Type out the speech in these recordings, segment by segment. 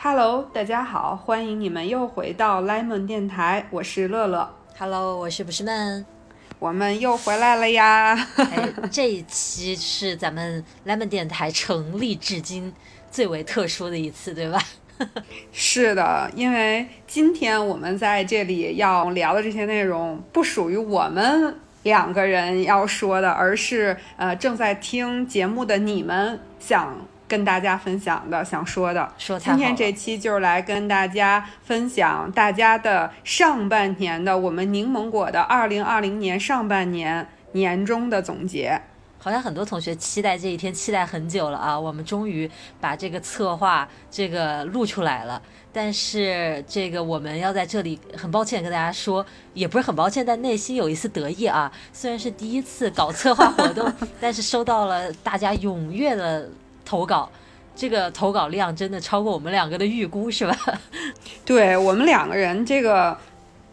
Hello，大家好，欢迎你们又回到 Lemon 电台，我是乐乐。Hello，我是不是闷？我们又回来了呀！哎，这一期是咱们 Lemon 电台成立至今最为特殊的一次，对吧？是的，因为今天我们在这里要聊的这些内容，不属于我们两个人要说的，而是呃正在听节目的你们想跟大家分享的、想说的。说今天这期就是来跟大家分享大家的上半年的我们柠檬果的二零二零年上半年年终的总结。好像很多同学期待这一天，期待很久了啊！我们终于把这个策划这个录出来了。但是这个我们要在这里很抱歉跟大家说，也不是很抱歉，但内心有一丝得意啊。虽然是第一次搞策划活动，但是收到了大家踊跃的投稿，这个投稿量真的超过我们两个的预估，是吧？对我们两个人这个，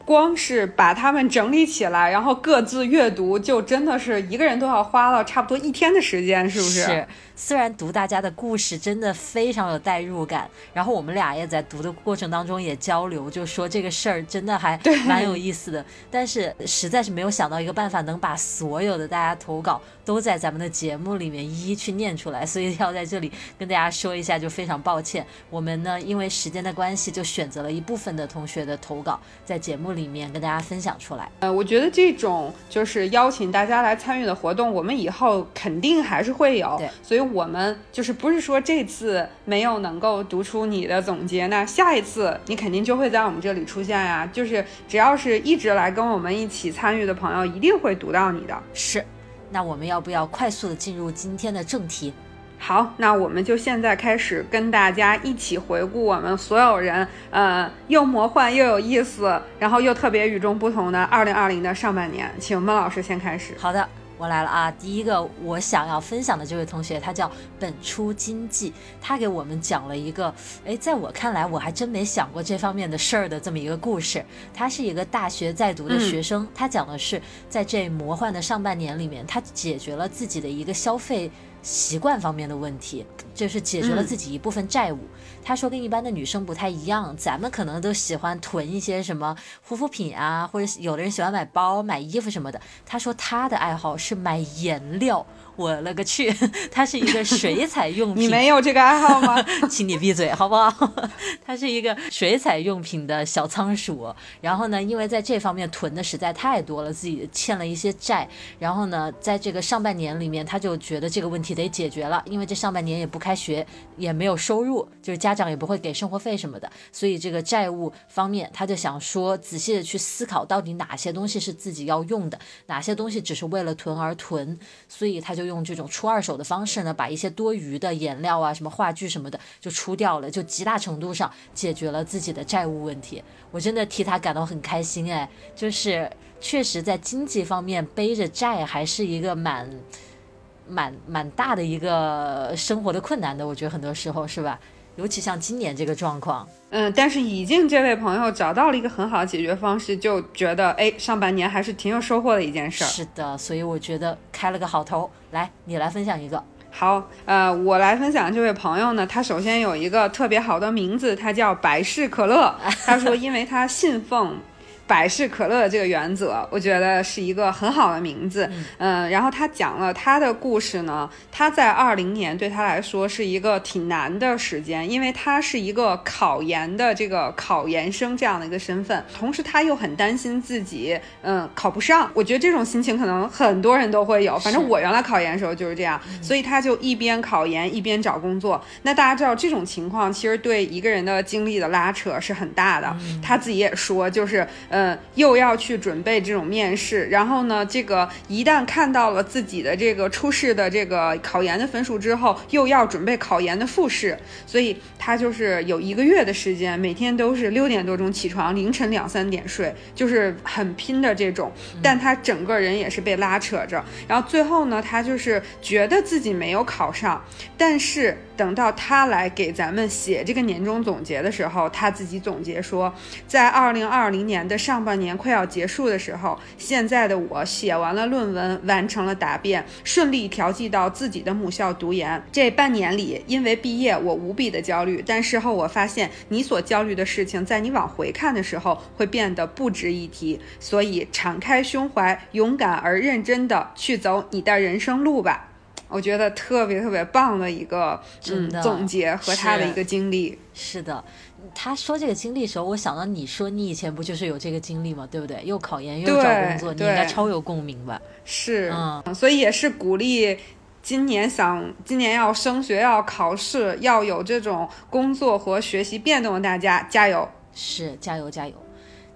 光是把它们整理起来，然后各自阅读，就真的是一个人都要花了差不多一天的时间，是不是？是，虽然读大家的故事真的非常有代入感，然后我们俩也在读的过程当中也交流，就说这个事儿真的还蛮有意思的。但是实在是没有想到一个办法能把所有的大家投稿都在咱们的节目里面一一去念出来，所以要在这里跟大家说一下，就非常抱歉。我们呢因为时间的关系，就选择了一部分的同学的投稿，在节目里面跟大家分享出来。呃，我觉得这种就是邀请大家来参与的活动，我们以后肯定还是会有对。所以我们就是不是说这次没有能够读出你的总结，那下一次你肯定就会在我们这里出现呀。就是只要是一直来跟我们一起参与的朋友，一定会读到你的。是，那我们要不要快速的进入今天的正题？好，那我们就现在开始跟大家一起回顾我们所有人，呃，又魔幻又有意思，然后又特别与众不同的二零二零的上半年。请孟老师先开始。好的，我来了啊！第一个我想要分享的这位同学，他叫本初经济，他给我们讲了一个，哎，在我看来我还真没想过这方面的事儿的这么一个故事。他是一个大学在读的学生，他讲的是在这魔幻的上半年里面，他解决了自己的一个消费。习惯方面的问题，就是解决了自己一部分债务。他说跟一般的女生不太一样，咱们可能都喜欢囤一些什么护肤品啊，或者有的人喜欢买包、买衣服什么的。他说他的爱好是买颜料。我了个去，他是一个水彩用品。你没有这个爱好吗？请你闭嘴好不好？他是一个水彩用品的小仓鼠。然后呢，因为在这方面囤的实在太多了，自己欠了一些债。然后呢，在这个上半年里面，他就觉得这个问题得解决了，因为这上半年也不开学，也没有收入，就是家长也不会给生活费什么的，所以这个债务方面，他就想说仔细的去思考，到底哪些东西是自己要用的，哪些东西只是为了囤而囤。所以他就用这种出二手的方式呢，把一些多余的颜料啊、什么话剧什么的就出掉了，就极大程度上解决了自己的债务问题。我真的替他感到很开心哎，就是确实在经济方面背着债还是一个蛮蛮蛮大的一个生活的困难的，我觉得很多时候是吧？尤其像今年这个状况，嗯，但是已经这位朋友找到了一个很好的解决方式，就觉得哎，上半年还是挺有收获的一件事儿。是的，所以我觉得开了个好头。来，你来分享一个。好，呃，我来分享这位朋友呢，他首先有一个特别好的名字，他叫百事可乐。他说，因为他信奉。百事可乐的这个原则，我觉得是一个很好的名字。嗯，然后他讲了他的故事呢。他在二零年对他来说是一个挺难的时间，因为他是一个考研的这个考研生这样的一个身份，同时他又很担心自己嗯考不上。我觉得这种心情可能很多人都会有，反正我原来考研的时候就是这样，所以他就一边考研一边找工作。那大家知道这种情况其实对一个人的精力的拉扯是很大的。他自己也说，就是。嗯，又要去准备这种面试，然后呢，这个一旦看到了自己的这个初试的这个考研的分数之后，又要准备考研的复试，所以他就是有一个月的时间，每天都是六点多钟起床，凌晨两三点睡，就是很拼的这种。但他整个人也是被拉扯着，然后最后呢，他就是觉得自己没有考上，但是等到他来给咱们写这个年终总结的时候，他自己总结说，在二零二零年的上半年快要结束的时候，现在的我写完了论文，完成了答辩，顺利调剂到自己的母校读研。这半年里，因为毕业，我无比的焦虑，但事后我发现，你所焦虑的事情，在你往回看的时候，会变得不值一提。所以，敞开胸怀，勇敢而认真的去走你的人生路吧。我觉得特别特别棒的一个嗯总结和他的一个经历。是的，他说这个经历的时候，我想到你说你以前不就是有这个经历吗？对不对？又考研又找工作，你应该超有共鸣吧？是，嗯所以也是鼓励今年想今年要升学、要考试、要有这种工作和学习变动的大家加油！是，加油加油！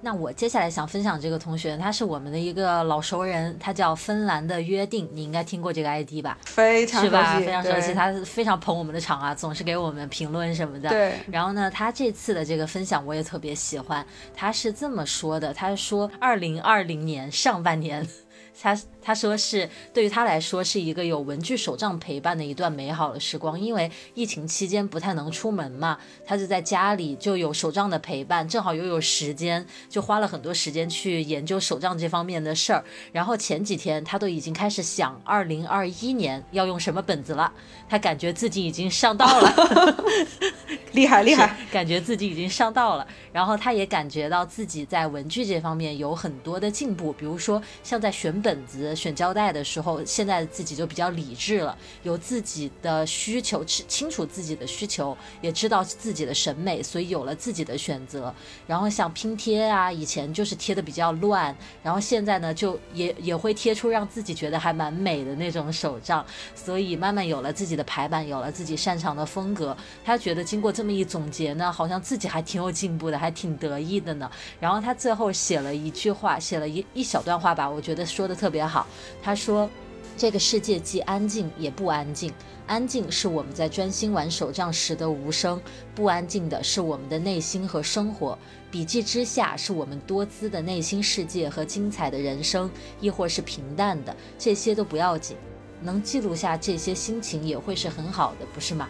那我接下来想分享这个同学，他是我们的一个老熟人，他叫芬兰的约定，你应该听过这个 ID 吧？非常是吧？非常熟悉，他非常捧我们的场啊，总是给我们评论什么的。对。然后呢，他这次的这个分享我也特别喜欢，他是这么说的，他说二零二零年上半年。他他说是对于他来说是一个有文具手账陪伴的一段美好的时光，因为疫情期间不太能出门嘛，他就在家里就有手账的陪伴，正好又有时间，就花了很多时间去研究手账这方面的事儿。然后前几天他都已经开始想二零二一年要用什么本子了，他感觉自己已经上道了，厉害厉害，感觉自己已经上道了。然后他也感觉到自己在文具这方面有很多的进步，比如说像在选本。本子选胶带的时候，现在自己就比较理智了，有自己的需求，清清楚自己的需求，也知道自己的审美，所以有了自己的选择。然后像拼贴啊，以前就是贴的比较乱，然后现在呢，就也也会贴出让自己觉得还蛮美的那种手账，所以慢慢有了自己的排版，有了自己擅长的风格。他觉得经过这么一总结呢，好像自己还挺有进步的，还挺得意的呢。然后他最后写了一句话，写了一一小段话吧，我觉得说的。特别好，他说：“这个世界既安静也不安静，安静是我们在专心玩手账时的无声，不安静的是我们的内心和生活。笔记之下是我们多姿的内心世界和精彩的人生，亦或是平淡的，这些都不要紧，能记录下这些心情也会是很好的，不是吗？”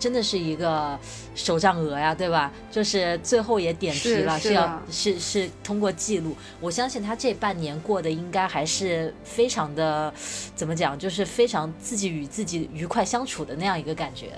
真的是一个手账鹅呀，对吧？就是最后也点题了，是要是是通过记录。我相信他这半年过得应该还是非常的，怎么讲？就是非常自己与自己愉快相处的那样一个感觉。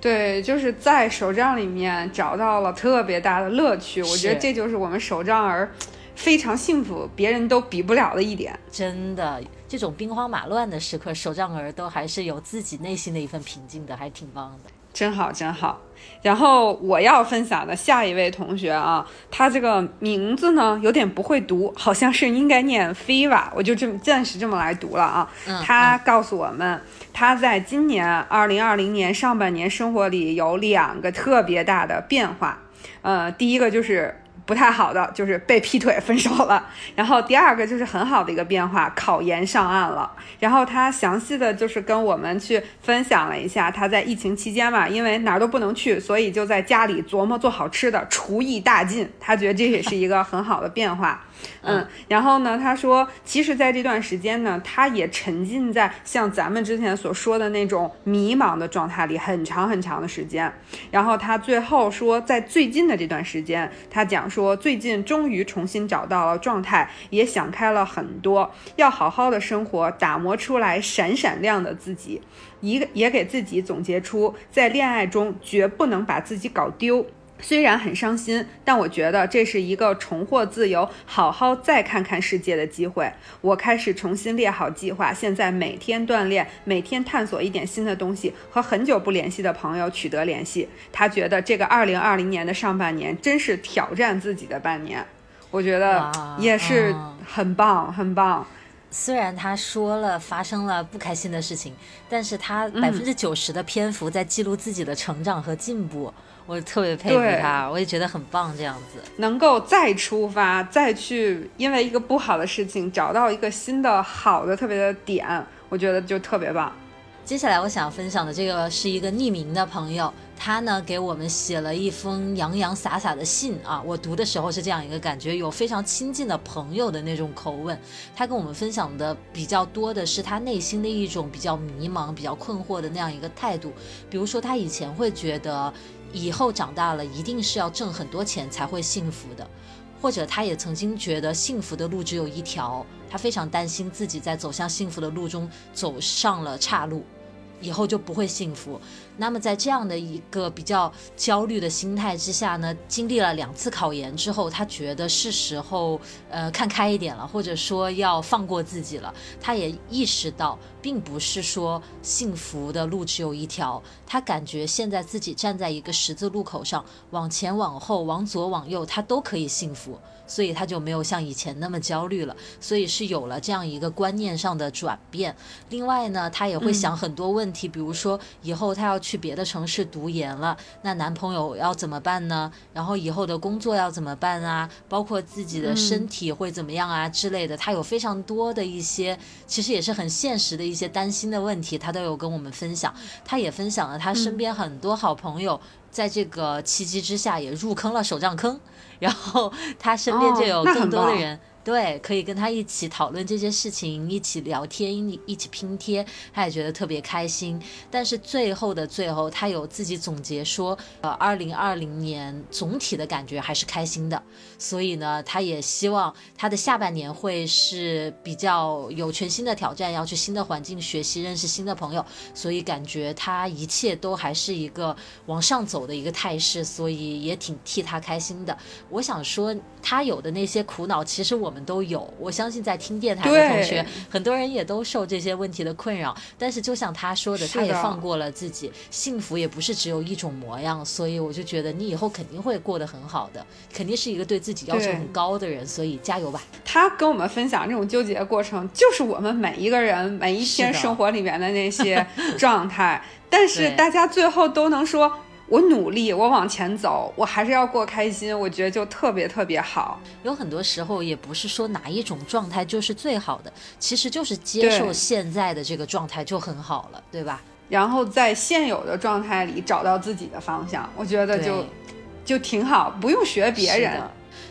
对，就是在手账里面找到了特别大的乐趣。我觉得这就是我们手账儿非常幸福，别人都比不了的一点。真的，这种兵荒马乱的时刻，手账儿都还是有自己内心的一份平静的，还挺棒的。真好，真好。然后我要分享的下一位同学啊，他这个名字呢有点不会读，好像是应该念 Fiva，，我就这么暂时这么来读了啊。他告诉我们，他在今年二零二零年上半年生活里有两个特别大的变化，呃，第一个就是。不太好的就是被劈腿分手了，然后第二个就是很好的一个变化，考研上岸了。然后他详细的就是跟我们去分享了一下他在疫情期间嘛，因为哪儿都不能去，所以就在家里琢磨做好吃的，厨艺大进。他觉得这也是一个很好的变化。嗯，然后呢，他说，其实，在这段时间呢，他也沉浸在像咱们之前所说的那种迷茫的状态里，很长很长的时间。然后他最后说，在最近的这段时间，他讲说，最近终于重新找到了状态，也想开了很多，要好好的生活，打磨出来闪闪亮的自己，一个也给自己总结出，在恋爱中绝不能把自己搞丢。虽然很伤心，但我觉得这是一个重获自由、好好再看看世界的机会。我开始重新列好计划，现在每天锻炼，每天探索一点新的东西，和很久不联系的朋友取得联系。他觉得这个二零二零年的上半年真是挑战自己的半年，我觉得也是很棒，很棒。虽然他说了发生了不开心的事情，但是他百分之九十的篇幅在记录自己的成长和进步。我特别佩服他，我也觉得很棒，这样子能够再出发，再去因为一个不好的事情找到一个新的好的特别的点，我觉得就特别棒。接下来我想分享的这个是一个匿名的朋友，他呢给我们写了一封洋洋洒洒的信啊，我读的时候是这样一个感觉，有非常亲近的朋友的那种口吻。他跟我们分享的比较多的是他内心的一种比较迷茫、比较困惑的那样一个态度。比如说，他以前会觉得以后长大了一定是要挣很多钱才会幸福的，或者他也曾经觉得幸福的路只有一条，他非常担心自己在走向幸福的路中走上了岔路。以后就不会幸福。那么在这样的一个比较焦虑的心态之下呢，经历了两次考研之后，他觉得是时候呃看开一点了，或者说要放过自己了。他也意识到，并不是说幸福的路只有一条。他感觉现在自己站在一个十字路口上，往前往后，往左往右，他都可以幸福。所以他就没有像以前那么焦虑了，所以是有了这样一个观念上的转变。另外呢，他也会想很多问题，比如说以后他要去别的城市读研了，那男朋友要怎么办呢？然后以后的工作要怎么办啊？包括自己的身体会怎么样啊之类的，他有非常多的一些，其实也是很现实的一些担心的问题，他都有跟我们分享。他也分享了他身边很多好朋友。在这个契机之下，也入坑了手账坑，然后他身边就有更多的人。对，可以跟他一起讨论这些事情，一起聊天，一一起拼贴，他也觉得特别开心。但是最后的最后，他有自己总结说，呃，二零二零年总体的感觉还是开心的。所以呢，他也希望他的下半年会是比较有全新的挑战，要去新的环境学习，认识新的朋友。所以感觉他一切都还是一个往上走的一个态势，所以也挺替他开心的。我想说，他有的那些苦恼，其实我。们都有，我相信在听电台的同学，很多人也都受这些问题的困扰。但是就像他说的，他也放过了自己，幸福也不是只有一种模样。所以我就觉得你以后肯定会过得很好的，肯定是一个对自己要求很高的人。所以加油吧！他跟我们分享这种纠结的过程，就是我们每一个人每一天生活里面的那些状态。但是 大家最后都能说。我努力，我往前走，我还是要过开心，我觉得就特别特别好。有很多时候也不是说哪一种状态就是最好的，其实就是接受现在的这个状态就很好了，对吧？然后在现有的状态里找到自己的方向，我觉得就就挺好，不用学别人。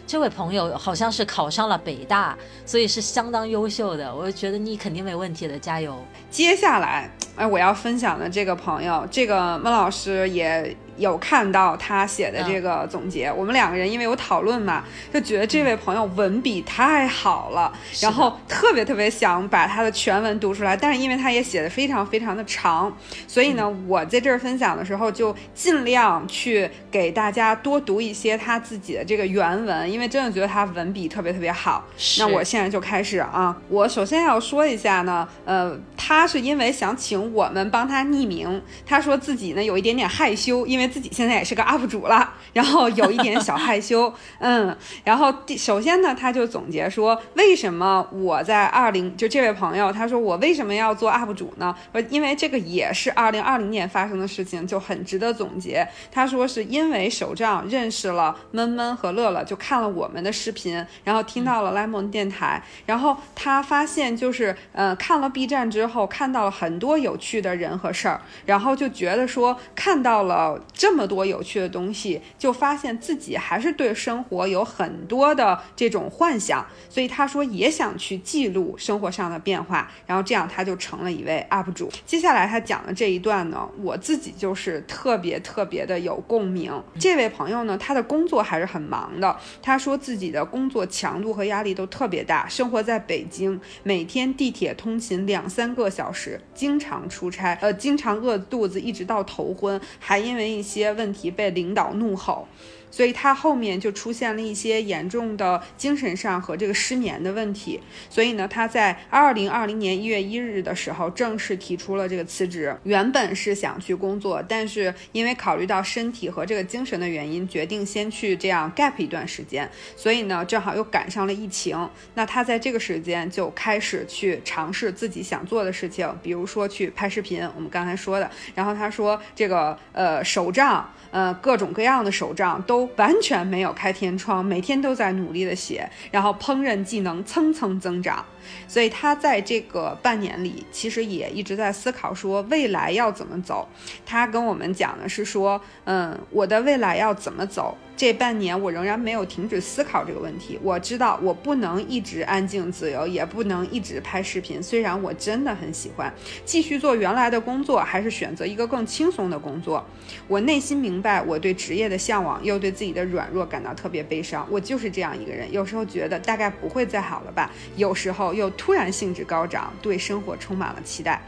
这位朋友好像是考上了北大，所以是相当优秀的，我觉得你肯定没问题的，加油。接下来，哎，我要分享的这个朋友，这个孟老师也。有看到他写的这个总结，我们两个人因为有讨论嘛，就觉得这位朋友文笔太好了，然后特别特别想把他的全文读出来，但是因为他也写的非常非常的长，所以呢，我在这儿分享的时候就尽量去给大家多读一些他自己的这个原文，因为真的觉得他文笔特别特别好。那我现在就开始啊，我首先要说一下呢，呃，他是因为想请我们帮他匿名，他说自己呢有一点点害羞，因为。自己现在也是个 UP 主了，然后有一点小害羞，嗯，然后第首先呢，他就总结说，为什么我在二零就这位朋友，他说我为什么要做 UP 主呢？说因为这个也是二零二零年发生的事情，就很值得总结。他说是因为手账认识了闷闷和乐乐，就看了我们的视频，然后听到了 Lemon 电台，然后他发现就是呃看了 B 站之后，看到了很多有趣的人和事儿，然后就觉得说看到了。这么多有趣的东西，就发现自己还是对生活有很多的这种幻想，所以他说也想去记录生活上的变化，然后这样他就成了一位 UP 主。接下来他讲的这一段呢，我自己就是特别特别的有共鸣。这位朋友呢，他的工作还是很忙的，他说自己的工作强度和压力都特别大，生活在北京，每天地铁通勤两三个小时，经常出差，呃，经常饿肚子，一直到头昏，还因为一些。问题被领导怒吼。所以他后面就出现了一些严重的精神上和这个失眠的问题。所以呢，他在二零二零年一月一日的时候正式提出了这个辞职。原本是想去工作，但是因为考虑到身体和这个精神的原因，决定先去这样 gap 一段时间。所以呢，正好又赶上了疫情。那他在这个时间就开始去尝试自己想做的事情，比如说去拍视频，我们刚才说的。然后他说这个呃手账，呃各种各样的手账都。完全没有开天窗，每天都在努力的写，然后烹饪技能蹭蹭增长。所以他在这个半年里，其实也一直在思考说未来要怎么走。他跟我们讲的是说，嗯，我的未来要怎么走？这半年我仍然没有停止思考这个问题。我知道我不能一直安静自由，也不能一直拍视频。虽然我真的很喜欢继续做原来的工作，还是选择一个更轻松的工作。我内心明白我对职业的向往，又对自己的软弱感到特别悲伤。我就是这样一个人，有时候觉得大概不会再好了吧，有时候又突然兴致高涨，对生活充满了期待。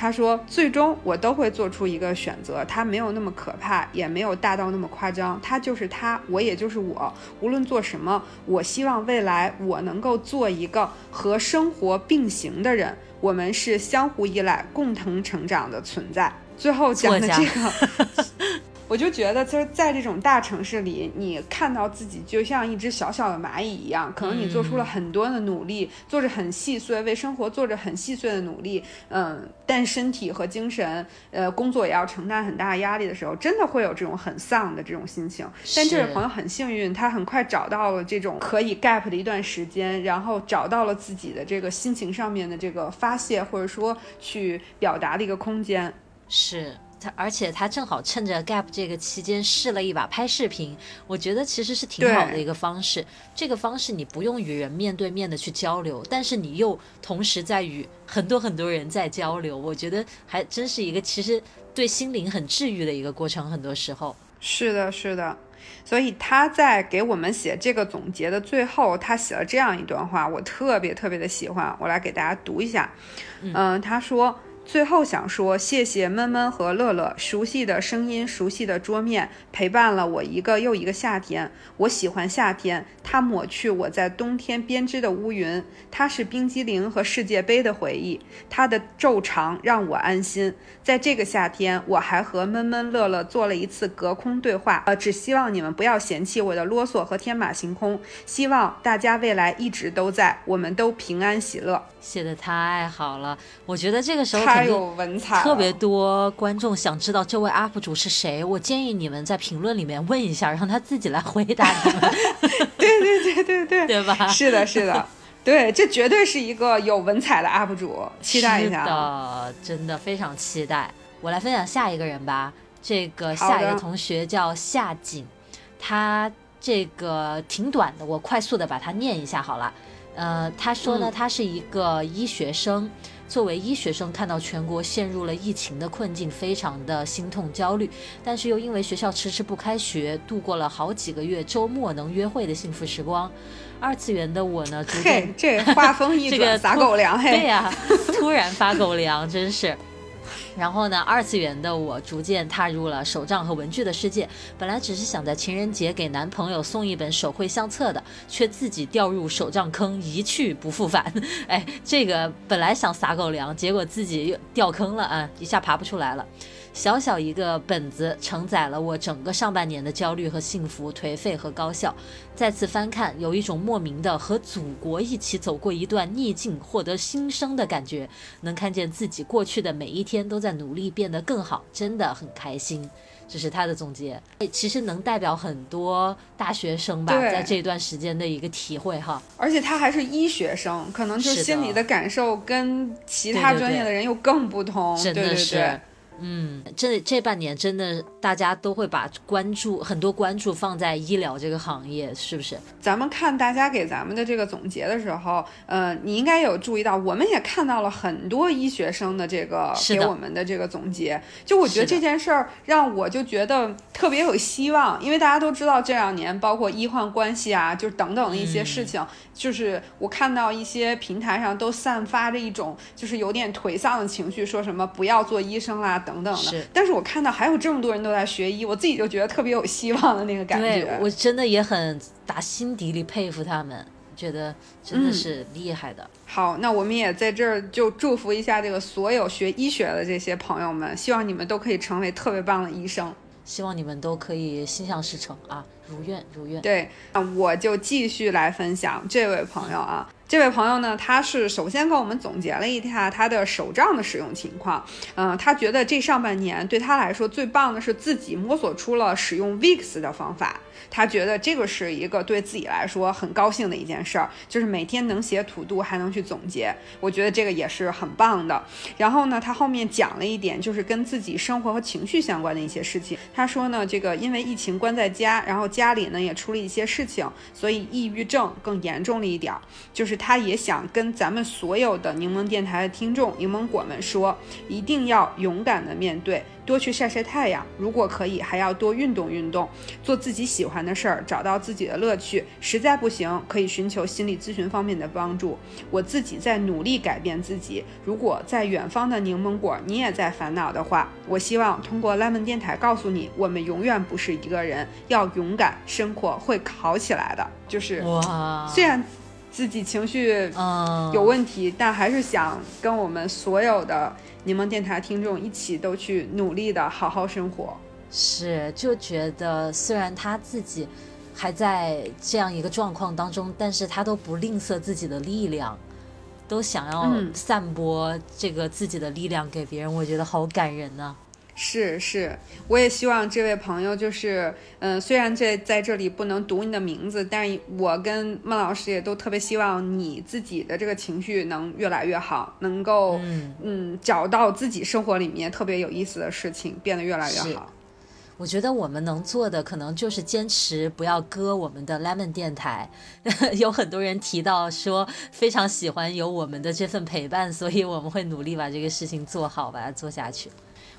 他说：“最终我都会做出一个选择，他没有那么可怕，也没有大到那么夸张。他就是他，我也就是我。无论做什么，我希望未来我能够做一个和生活并行的人。我们是相互依赖、共同成长的存在。”最后讲的这个。我就觉得，就是在这种大城市里，你看到自己就像一只小小的蚂蚁一样，可能你做出了很多的努力，做着很细碎，为生活做着很细碎的努力，嗯，但身体和精神，呃，工作也要承担很大的压力的时候，真的会有这种很丧的这种心情。但这位朋友很幸运，他很快找到了这种可以 gap 的一段时间，然后找到了自己的这个心情上面的这个发泄，或者说去表达的一个空间。是。他而且他正好趁着 gap 这个期间试了一把拍视频，我觉得其实是挺好的一个方式。这个方式你不用与人面对面的去交流，但是你又同时在与很多很多人在交流，我觉得还真是一个其实对心灵很治愈的一个过程。很多时候是的，是的。所以他在给我们写这个总结的最后，他写了这样一段话，我特别特别的喜欢，我来给大家读一下。嗯，他说。最后想说，谢谢闷闷和乐乐，熟悉的声音，熟悉的桌面，陪伴了我一个又一个夏天。我喜欢夏天，它抹去我在冬天编织的乌云，它是冰激凌和世界杯的回忆，它的昼长让我安心。在这个夏天，我还和闷闷乐乐做了一次隔空对话，呃，只希望你们不要嫌弃我的啰嗦和天马行空，希望大家未来一直都在，我们都平安喜乐。写的太好了，我觉得这个时候。太有文采，特别多观众想知道这位 UP 主是谁。我建议你们在评论里面问一下，让他自己来回答你们。对对对对对，对吧？是的，是的，对，这绝对是一个有文采的 UP 主，期待一下。的，真的非常期待。我来分享下一个人吧。这个下一个同学叫夏景，他这个挺短的，我快速的把它念一下好了。呃，他说呢，他是一个医学生。作为医学生，看到全国陷入了疫情的困境，非常的心痛焦虑。但是又因为学校迟迟不开学，度过了好几个月周末能约会的幸福时光。二次元的我呢，逐渐这画风一转撒狗粮嘿，对呀，突然发狗粮，真是。然后呢，二次元的我逐渐踏入了手账和文具的世界。本来只是想在情人节给男朋友送一本手绘相册的，却自己掉入手账坑，一去不复返。哎，这个本来想撒狗粮，结果自己又掉坑了啊，一下爬不出来了。小小一个本子承载了我整个上半年的焦虑和幸福、颓废和高效。再次翻看，有一种莫名的和祖国一起走过一段逆境、获得新生的感觉。能看见自己过去的每一天都在努力变得更好，真的很开心。这是他的总结，其实能代表很多大学生吧，在这段时间的一个体会哈。而且他还是医学生，可能就心里的感受跟其他专业的人又更不同。真的是。嗯，这这半年真的大家都会把关注很多关注放在医疗这个行业，是不是？咱们看大家给咱们的这个总结的时候，呃，你应该有注意到，我们也看到了很多医学生的这个给我们的这个总结。就我觉得这件事儿让我就觉得特别有希望，因为大家都知道这两年包括医患关系啊，就等等的一些事情，就是我看到一些平台上都散发着一种就是有点颓丧的情绪，说什么不要做医生啦。等等的，但是我看到还有这么多人都在学医，我自己就觉得特别有希望的那个感觉。对我真的也很打心底里佩服他们，觉得真的是厉害的。好，那我们也在这儿就祝福一下这个所有学医学的这些朋友们，希望你们都可以成为特别棒的医生，希望你们都可以心想事成啊，如愿如愿。对，那我就继续来分享这位朋友啊。这位朋友呢，他是首先跟我们总结了一下他的手账的使用情况。嗯，他觉得这上半年对他来说最棒的是自己摸索出了使用 Vix 的方法。他觉得这个是一个对自己来说很高兴的一件事儿，就是每天能写土度，还能去总结。我觉得这个也是很棒的。然后呢，他后面讲了一点，就是跟自己生活和情绪相关的一些事情。他说呢，这个因为疫情关在家，然后家里呢也出了一些事情，所以抑郁症更严重了一点儿。就是他也想跟咱们所有的柠檬电台的听众、柠檬果们说，一定要勇敢的面对。多去晒晒太阳，如果可以，还要多运动运动，做自己喜欢的事儿，找到自己的乐趣。实在不行，可以寻求心理咨询方面的帮助。我自己在努力改变自己。如果在远方的柠檬果，你也在烦恼的话，我希望通过 Lemon 电台告诉你，我们永远不是一个人，要勇敢，生活会好起来的。就是哇，虽然自己情绪有问题，但还是想跟我们所有的。柠檬电台听众一起都去努力的好好生活，是就觉得虽然他自己还在这样一个状况当中，但是他都不吝啬自己的力量，都想要散播这个自己的力量给别人，我觉得好感人呢。是是，我也希望这位朋友就是，嗯，虽然这在这里不能读你的名字，但是我跟孟老师也都特别希望你自己的这个情绪能越来越好，能够嗯找到自己生活里面特别有意思的事情，变得越来越好。我觉得我们能做的可能就是坚持不要割我们的 Lemon 电台。有很多人提到说非常喜欢有我们的这份陪伴，所以我们会努力把这个事情做好，把它做下去。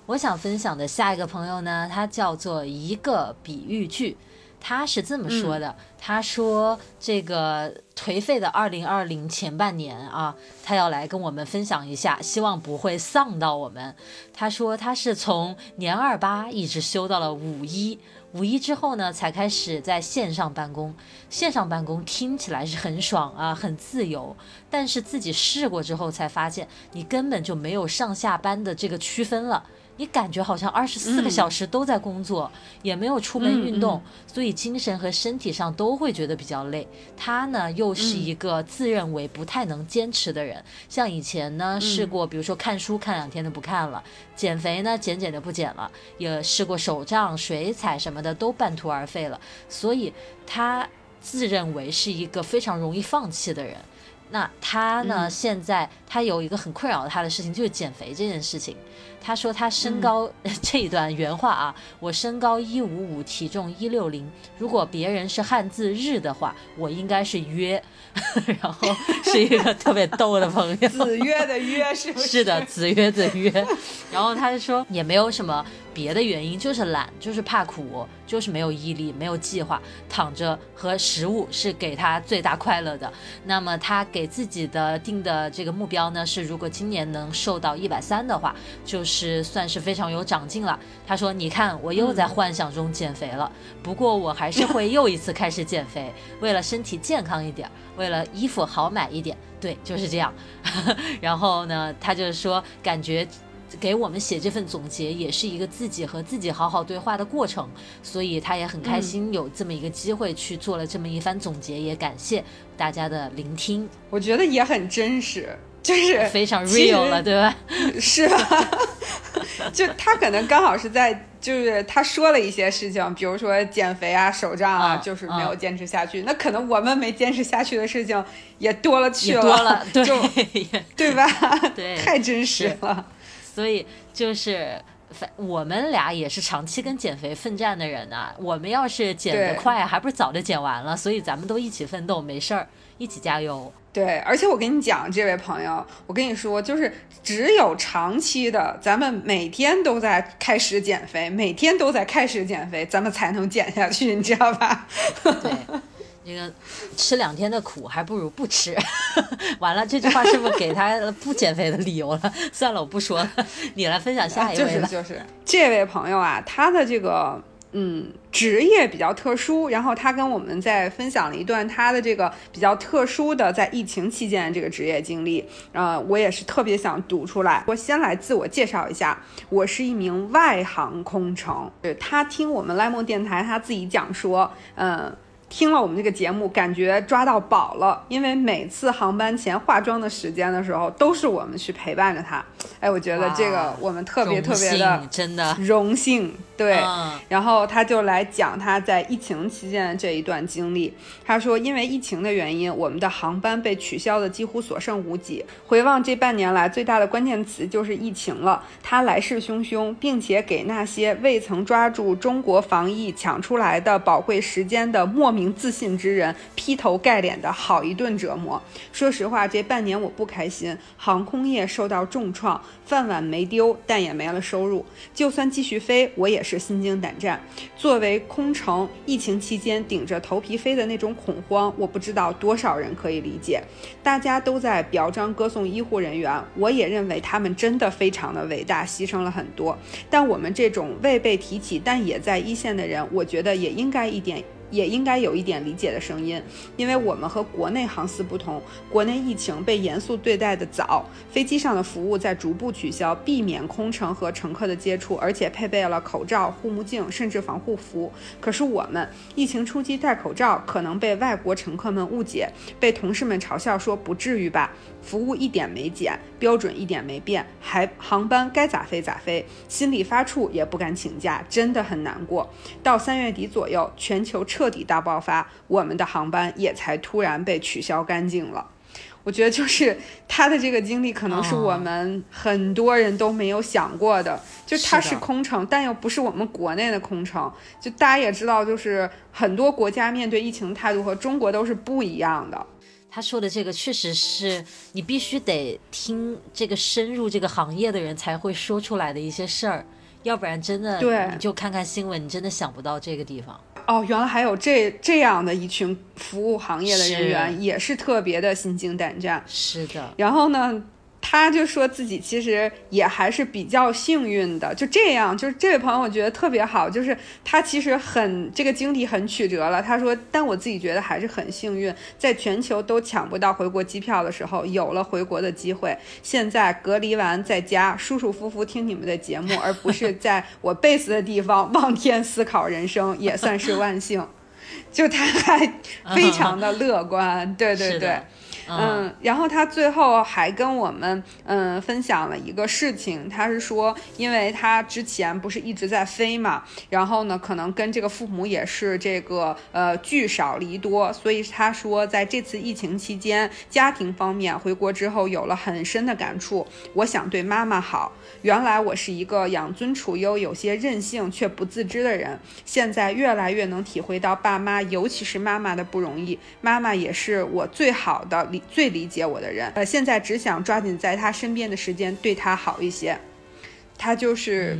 我想分享的下一个朋友呢，他叫做一个比喻句，他是这么说的：他说这个颓废的二零二零前半年啊，他要来跟我们分享一下，希望不会丧到我们。他说他是从年二八一直休到了五一，五一之后呢，才开始在线上办公。线上办公听起来是很爽啊，很自由，但是自己试过之后才发现，你根本就没有上下班的这个区分了。你感觉好像二十四个小时都在工作，也没有出门运动，所以精神和身体上都会觉得比较累。他呢又是一个自认为不太能坚持的人，像以前呢试过，比如说看书看两天就不看了，减肥呢减减就不减了，也试过手账、水彩什么的都半途而废了，所以他自认为是一个非常容易放弃的人。那他呢现在他有一个很困扰他的事情，就是减肥这件事情。他说他身高 这一段原话啊，我身高一五五，体重一六零。如果别人是汉字日的话，我应该是约，然后是一个特别逗的朋友。子曰的曰是不是？是的，子曰的曰。然后他就说也没有什么别的原因，就是懒，就是怕苦，就是没有毅力，没有计划，躺着和食物是给他最大快乐的。那么他给自己的定的这个目标呢，是如果今年能瘦到一百三的话，就是。是算是非常有长进了。他说：“你看，我又在幻想中减肥了。不过我还是会又一次开始减肥，为了身体健康一点，为了衣服好买一点。对，就是这样。然后呢，他就是说，感觉给我们写这份总结也是一个自己和自己好好对话的过程，所以他也很开心有这么一个机会去做了这么一番总结，也感谢大家的聆听。我觉得也很真实。”就是 非常 real 了，对吧？是吧？就他可能刚好是在，就是他说了一些事情，比如说减肥啊、手账啊，就是没有坚持下去。那可能我们没坚持下去的事情也多了去了，多了，对，对吧？对，太真实了。所以就是，反我们俩也是长期跟减肥奋战的人呐。我们要是减得快，还不是早就减完了？所以咱们都一起奋斗，没事儿，一起加油。对，而且我跟你讲，这位朋友，我跟你说，就是只有长期的，咱们每天都在开始减肥，每天都在开始减肥，咱们才能减下去，你知道吧？对，那个吃两天的苦，还不如不吃。完了，这句话是不是给他不减肥的理由了？算了，我不说了，你来分享下一位吧。就是就是这位朋友啊，他的这个。嗯，职业比较特殊，然后他跟我们在分享了一段他的这个比较特殊的在疫情期间的这个职业经历，呃，我也是特别想读出来。我先来自我介绍一下，我是一名外航空乘。他听我们莱蒙电台，他自己讲说，嗯。听了我们这个节目，感觉抓到宝了，因为每次航班前化妆的时间的时候，都是我们去陪伴着他。哎，我觉得这个我们特别特别的真的荣幸。对，然后他就来讲他在疫情期间的这一段经历。他说，因为疫情的原因，我们的航班被取消的几乎所剩无几。回望这半年来，最大的关键词就是疫情了。它来势汹汹，并且给那些未曾抓住中国防疫抢出来的宝贵时间的莫名自信之人劈头盖脸的好一顿折磨。说实话，这半年我不开心，航空业受到重创，饭碗没丢，但也没了收入。就算继续飞，我也是。心惊胆战。作为空乘，疫情期间顶着头皮飞的那种恐慌，我不知道多少人可以理解。大家都在表彰歌颂医护人员，我也认为他们真的非常的伟大，牺牲了很多。但我们这种未被提起但也在一线的人，我觉得也应该一点。也应该有一点理解的声音，因为我们和国内航司不同，国内疫情被严肃对待的早，飞机上的服务在逐步取消，避免空乘和乘客的接触，而且配备了口罩、护目镜，甚至防护服。可是我们疫情初期戴口罩，可能被外国乘客们误解，被同事们嘲笑说不至于吧。服务一点没减，标准一点没变，还航班该咋飞咋飞，心里发怵也不敢请假，真的很难过。到三月底左右，全球彻底大爆发，我们的航班也才突然被取消干净了。我觉得就是他的这个经历，可能是我们很多人都没有想过的。就他是空乘，但又不是我们国内的空乘。就大家也知道，就是很多国家面对疫情态度和中国都是不一样的。他说的这个确实是你必须得听这个深入这个行业的人才会说出来的一些事儿，要不然真的对你就看看新闻，你真的想不到这个地方。哦，原来还有这这样的一群服务行业的人员，也是特别的心惊胆战。是的，然后呢？他就说自己其实也还是比较幸运的，就这样，就是这位朋友我觉得特别好，就是他其实很这个经历很曲折了。他说，但我自己觉得还是很幸运，在全球都抢不到回国机票的时候，有了回国的机会。现在隔离完在家，舒舒服服听你们的节目，而不是在我 base 的地方望天思考人生，也算是万幸。就他还非常的乐观，对对对。嗯，然后他最后还跟我们嗯分享了一个事情，他是说，因为他之前不是一直在飞嘛，然后呢，可能跟这个父母也是这个呃聚少离多，所以他说在这次疫情期间，家庭方面回国之后有了很深的感触。我想对妈妈好，原来我是一个养尊处优、有些任性却不自知的人，现在越来越能体会到爸妈，尤其是妈妈的不容易。妈妈也是我最好的。最理解我的人，呃，现在只想抓紧在他身边的时间对他好一些。他就是，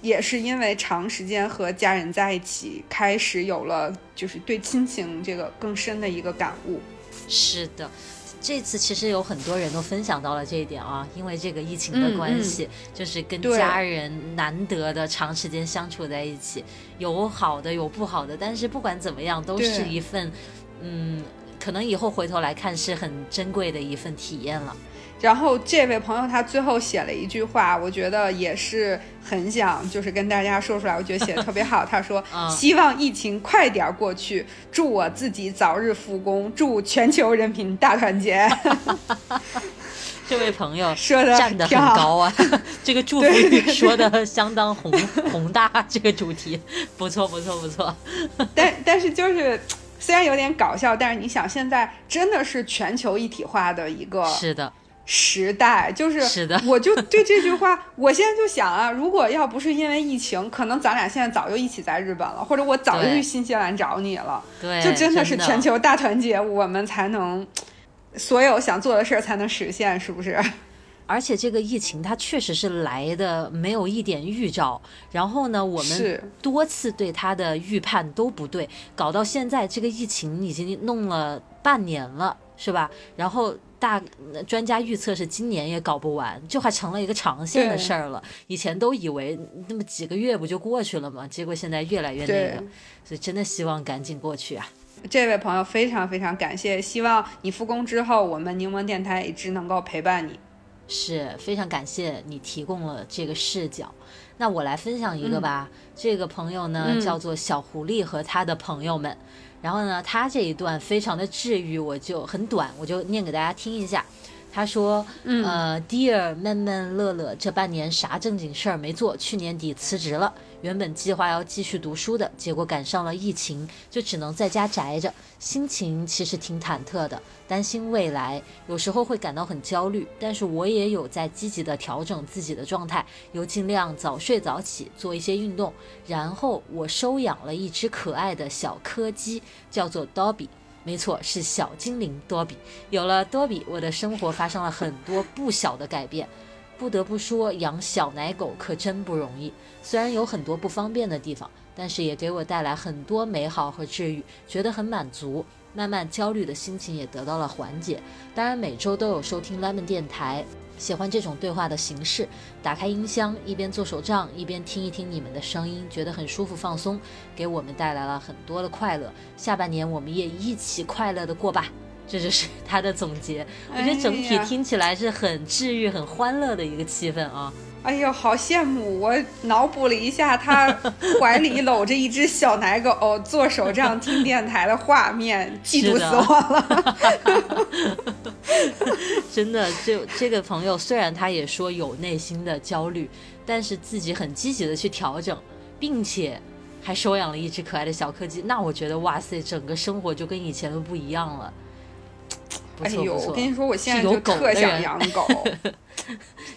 也是因为长时间和家人在一起，开始有了就是对亲情这个更深的一个感悟。是的，这次其实有很多人都分享到了这一点啊，因为这个疫情的关系，就是跟家人难得的长时间相处在一起，有好的有不好的，但是不管怎么样，都是一份，嗯。可能以后回头来看是很珍贵的一份体验了。然后这位朋友他最后写了一句话，我觉得也是很想就是跟大家说出来，我觉得写的特别好。他说：“希望疫情快点过去，祝我自己早日复工，祝全球人民大团结。”这位朋友 说的站得很高啊，这个祝福语说的相当宏宏大，这个主题不错不错不错。但但是就是。虽然有点搞笑，但是你想，现在真的是全球一体化的一个是的。时代，就是是的，我就对这句话，我现在就想啊，如果要不是因为疫情，可能咱俩现在早就一起在日本了，或者我早就去新西兰找你了，对，就真的是全球大团结，我们才能所有想做的事儿才能实现，是不是？而且这个疫情它确实是来的没有一点预兆，然后呢，我们多次对它的预判都不对，搞到现在这个疫情已经弄了半年了，是吧？然后大专家预测是今年也搞不完，就还成了一个长线的事儿了。以前都以为那么几个月不就过去了吗？结果现在越来越那个，所以真的希望赶紧过去啊！这位朋友非常非常感谢，希望你复工之后，我们柠檬电台一直能够陪伴你。是非常感谢你提供了这个视角。那我来分享一个吧。这个朋友呢叫做小狐狸和他的朋友们。然后呢，他这一段非常的治愈，我就很短，我就念给大家听一下。他说：“呃，Dear 闷闷乐乐，这半年啥正经事儿没做，去年底辞职了。原本计划要继续读书的，结果赶上了疫情，就只能在家宅着。心情其实挺忐忑的，担心未来，有时候会感到很焦虑。但是我也有在积极的调整自己的状态，有尽量早睡早起，做一些运动。然后我收养了一只可爱的小柯基，叫做 Dobby。”没错，是小精灵多比。有了多比，我的生活发生了很多不小的改变。不得不说，养小奶狗可真不容易。虽然有很多不方便的地方，但是也给我带来很多美好和治愈，觉得很满足。慢慢焦虑的心情也得到了缓解。当然，每周都有收听 Lemon 电台。喜欢这种对话的形式，打开音箱，一边做手账，一边听一听你们的声音，觉得很舒服放松，给我们带来了很多的快乐。下半年我们也一起快乐的过吧，这就是他的总结。我觉得整体听起来是很治愈、很欢乐的一个气氛啊。哎呦，好羡慕！我脑补了一下，他 怀里搂着一只小奶狗，做手账、听电台的画面，嫉妒死我了。真的，就这个朋友，虽然他也说有内心的焦虑，但是自己很积极的去调整，并且还收养了一只可爱的小柯基。那我觉得，哇塞，整个生活就跟以前都不一样了。哎呦，我跟你说，我现在就特想养 狗。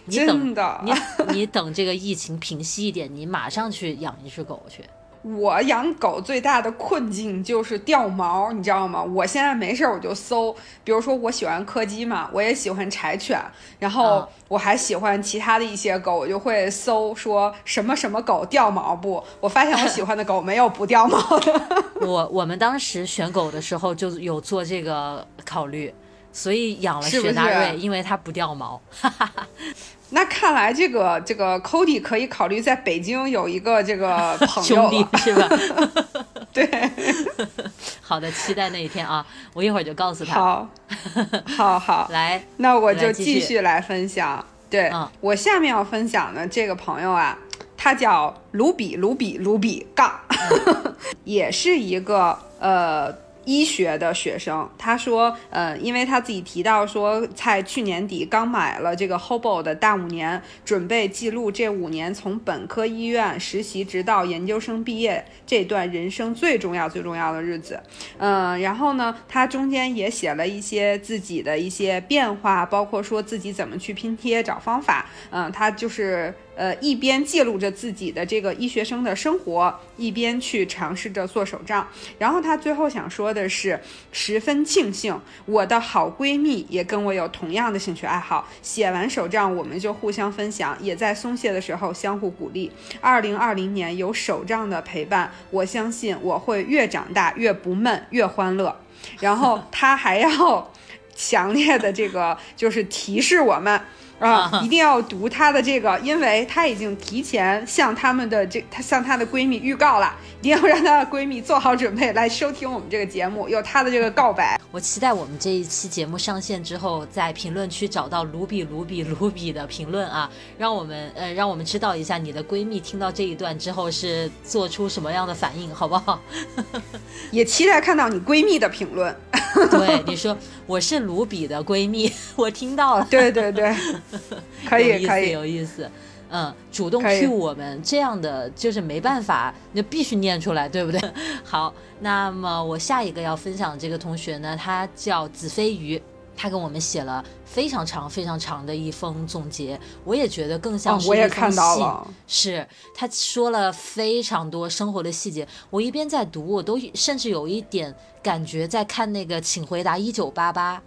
真的，你你等这个疫情平息一点，你马上去养一只狗去。我养狗最大的困境就是掉毛，你知道吗？我现在没事儿我就搜，比如说我喜欢柯基嘛，我也喜欢柴犬，然后我还喜欢其他的一些狗，我就会搜说什么什么狗掉毛不？我发现我喜欢的狗没有不掉毛的。我我们当时选狗的时候就有做这个考虑。所以养了雪纳瑞，因为它不掉毛。那看来这个这个 Cody 可以考虑在北京有一个这个 朋友，兄弟是吧？对，好的，期待那一天啊！我一会儿就告诉他。好，好，好，来，那我就继续来分享。对我下面要分享的这个朋友啊，他叫卢比，卢比，卢比杠，也是一个呃。医学的学生，他说，呃，因为他自己提到说，在去年底刚买了这个 Hobo 的大五年，准备记录这五年从本科医院实习直到研究生毕业这段人生最重要最重要的日子，嗯，然后呢，他中间也写了一些自己的一些变化，包括说自己怎么去拼贴找方法，嗯，他就是。呃，一边记录着自己的这个医学生的生活，一边去尝试着做手账。然后他最后想说的是，十分庆幸我的好闺蜜也跟我有同样的兴趣爱好。写完手账，我们就互相分享，也在松懈的时候相互鼓励。二零二零年有手账的陪伴，我相信我会越长大越不闷，越欢乐。然后他还要强烈的这个就是提示我们。啊，一定要读她的这个，因为她已经提前向他们的这，她向她的闺蜜预告了，一定要让她的闺蜜做好准备来收听我们这个节目，有她的这个告白。我期待我们这一期节目上线之后，在评论区找到卢比卢比卢比的评论啊，让我们呃让我们知道一下你的闺蜜听到这一段之后是做出什么样的反应，好不好？也期待看到你闺蜜的评论。对，你说我是卢比的闺蜜，我听到了。对对对。可以可以有意思，嗯，主动 cue 我们这样的就是没办法，那必须念出来，对不对？好，那么我下一个要分享的这个同学呢，他叫子飞鱼，他跟我们写了非常长非常长的一封总结，我也觉得更像是一封信，是他说了非常多生活的细节，我一边在读，我都甚至有一点感觉在看那个《请回答一九八八》。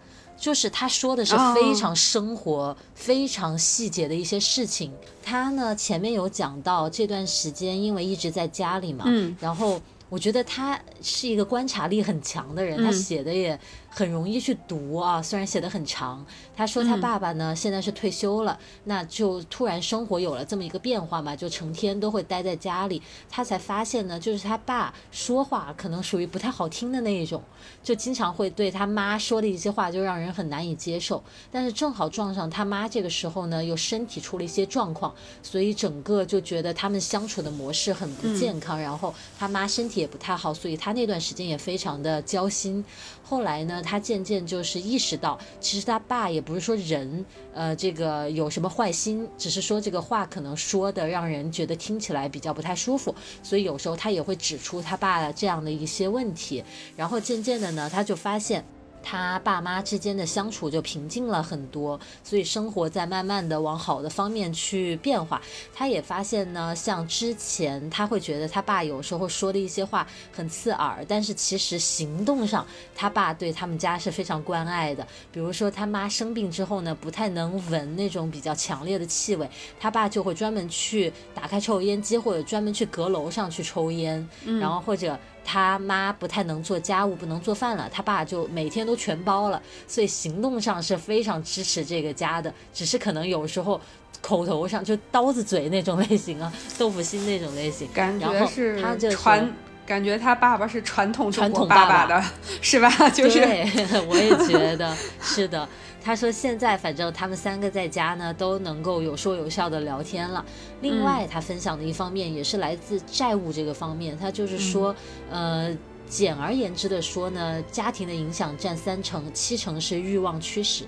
就是他说的是非常生活、非常细节的一些事情。他呢前面有讲到这段时间，因为一直在家里嘛，然后我觉得他是一个观察力很强的人，他写的也很容易去读啊。虽然写的很长，他说他爸爸呢现在是退休了，那就突然生活有了这么一个变化嘛，就成天都会待在家里。他才发现呢，就是他爸说话可能属于不太好听的那一种，就经常会对他妈说的一些话就让人很难以接受。但是正好撞上他妈这个时候呢，又身体出了一些状况，所以整个就觉得他们相处的模式很不健康。然后他妈身体。也不太好，所以他那段时间也非常的焦心。后来呢，他渐渐就是意识到，其实他爸也不是说人，呃，这个有什么坏心，只是说这个话可能说的让人觉得听起来比较不太舒服，所以有时候他也会指出他爸这样的一些问题。然后渐渐的呢，他就发现。他爸妈之间的相处就平静了很多，所以生活在慢慢的往好的方面去变化。他也发现呢，像之前他会觉得他爸有时候说的一些话很刺耳，但是其实行动上他爸对他们家是非常关爱的。比如说他妈生病之后呢，不太能闻那种比较强烈的气味，他爸就会专门去打开抽油烟机，或者专门去阁楼上去抽烟，然后或者。他妈不太能做家务，不能做饭了，他爸就每天都全包了，所以行动上是非常支持这个家的，只是可能有时候口头上就刀子嘴那种类型啊，豆腐心那种类型，感觉是他就传，感觉他爸爸是传统传统爸爸的，是吧？就是，我也觉得是的。他说：“现在反正他们三个在家呢，都能够有说有笑的聊天了。另外，他分享的一方面也是来自债务这个方面。他就是说，呃，简而言之的说呢，家庭的影响占三成，七成是欲望驱使。”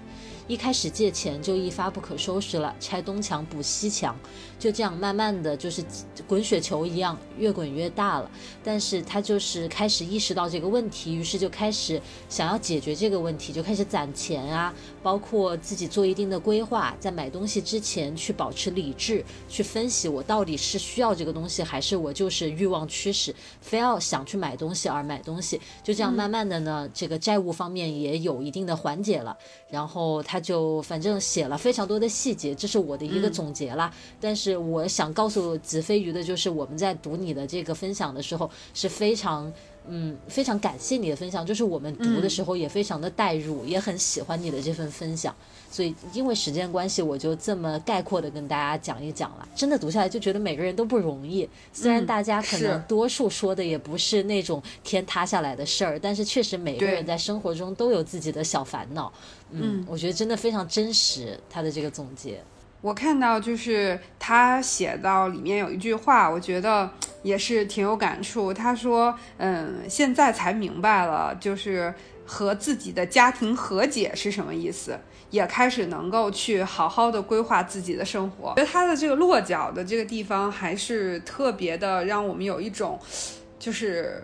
一开始借钱就一发不可收拾了，拆东墙补西墙，就这样慢慢的就是滚雪球一样越滚越大了。但是他就是开始意识到这个问题，于是就开始想要解决这个问题，就开始攒钱啊，包括自己做一定的规划，在买东西之前去保持理智，去分析我到底是需要这个东西，还是我就是欲望驱使，非要想去买东西而买东西。就这样慢慢的呢，这个债务方面也有一定的缓解了，然后他。就反正写了非常多的细节，这是我的一个总结啦。但是我想告诉子飞鱼的就是，我们在读你的这个分享的时候是非常。嗯，非常感谢你的分享，就是我们读的时候也非常的代入，也很喜欢你的这份分享。所以因为时间关系，我就这么概括的跟大家讲一讲了。真的读下来就觉得每个人都不容易，虽然大家可能多数说的也不是那种天塌下来的事儿，但是确实每个人在生活中都有自己的小烦恼。嗯，我觉得真的非常真实，他的这个总结。我看到就是他写到里面有一句话，我觉得也是挺有感触。他说：“嗯，现在才明白了，就是和自己的家庭和解是什么意思，也开始能够去好好的规划自己的生活。”觉得他的这个落脚的这个地方还是特别的，让我们有一种就是。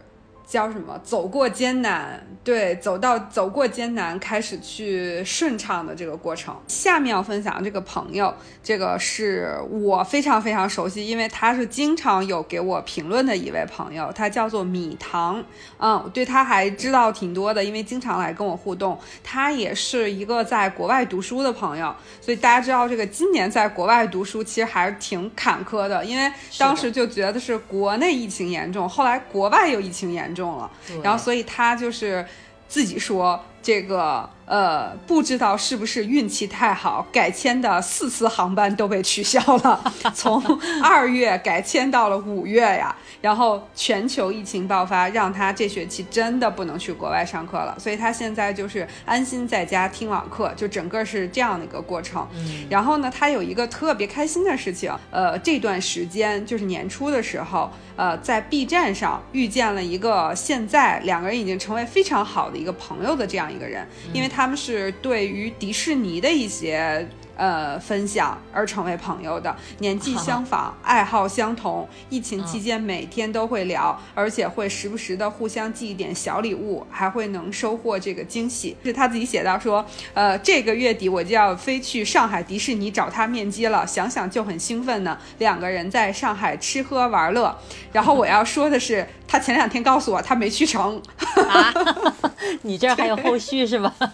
叫什么？走过艰难，对，走到走过艰难，开始去顺畅的这个过程。下面要分享这个朋友，这个是我非常非常熟悉，因为他是经常有给我评论的一位朋友，他叫做米糖，嗯，对他还知道挺多的，因为经常来跟我互动。他也是一个在国外读书的朋友，所以大家知道这个今年在国外读书其实还是挺坎坷的，因为当时就觉得是国内疫情严重，后来国外又疫情严重。重了，然后所以他就是自己说这个。呃，不知道是不是运气太好，改签的四次航班都被取消了，从二月改签到了五月呀。然后全球疫情爆发，让他这学期真的不能去国外上课了，所以他现在就是安心在家听网课，就整个是这样的一个过程。然后呢，他有一个特别开心的事情，呃，这段时间就是年初的时候，呃，在 B 站上遇见了一个现在两个人已经成为非常好的一个朋友的这样一个人，因为他。他们是对于迪士尼的一些。呃，分享而成为朋友的，年纪相仿，爱好相同。疫情期间每天都会聊，而且会时不时的互相寄一点小礼物，还会能收获这个惊喜。是他自己写到说，呃，这个月底我就要飞去上海迪士尼找他面基了，想想就很兴奋呢。两个人在上海吃喝玩乐，然后我要说的是，他前两天告诉我他没去成。啊，你这还有后续是吧？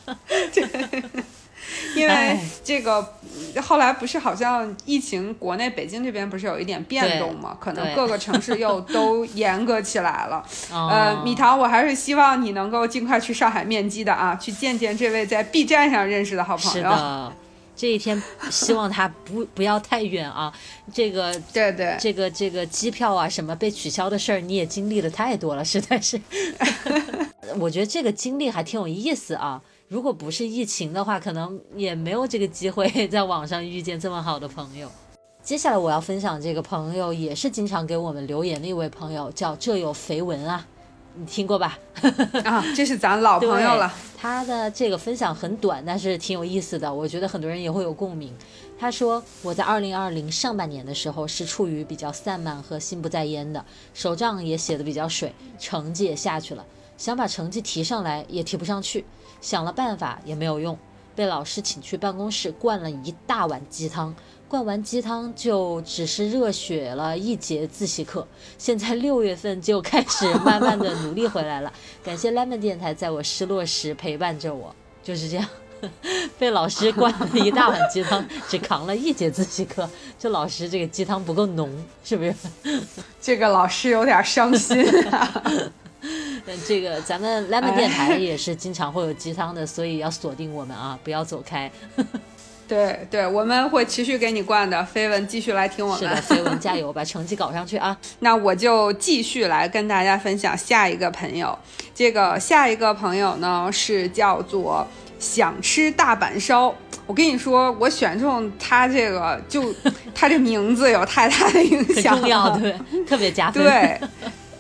因为这个后来不是好像疫情，国内北京这边不是有一点变动吗？可能各个城市又都严格起来了。呃，米糖，我还是希望你能够尽快去上海面基的啊，去见见这位在 B 站上认识的好朋友。是的，这一天希望他不不要太远啊。这个 对对，这个这个机票啊什么被取消的事儿，你也经历的太多了，实在是。我觉得这个经历还挺有意思啊。如果不是疫情的话，可能也没有这个机会在网上遇见这么好的朋友。接下来我要分享这个朋友，也是经常给我们留言的一位朋友，叫这有绯闻啊，你听过吧？啊，这是咱老朋友了。他的这个分享很短，但是挺有意思的，我觉得很多人也会有共鸣。他说，我在二零二零上半年的时候是处于比较散漫和心不在焉的，手账也写的比较水，成绩也下去了，想把成绩提上来也提不上去。想了办法也没有用，被老师请去办公室灌了一大碗鸡汤，灌完鸡汤就只是热血了一节自习课。现在六月份就开始慢慢的努力回来了，感谢 lemon 电台在我失落时陪伴着我，就是这样，被老师灌了一大碗鸡汤，只扛了一节自习课，这老师这个鸡汤不够浓，是不是？这个老师有点伤心啊。这个咱们 lemon 电台也是经常会有鸡汤的，所以要锁定我们啊，不要走开。对对，我们会持续给你灌的。绯闻继续来听我们。是的，绯闻加油，把成绩搞上去啊！那我就继续来跟大家分享下一个朋友。这个下一个朋友呢是叫做想吃大阪烧。我跟你说，我选中他这个，就 他这名字有太大的影响，重要对，特别加分。对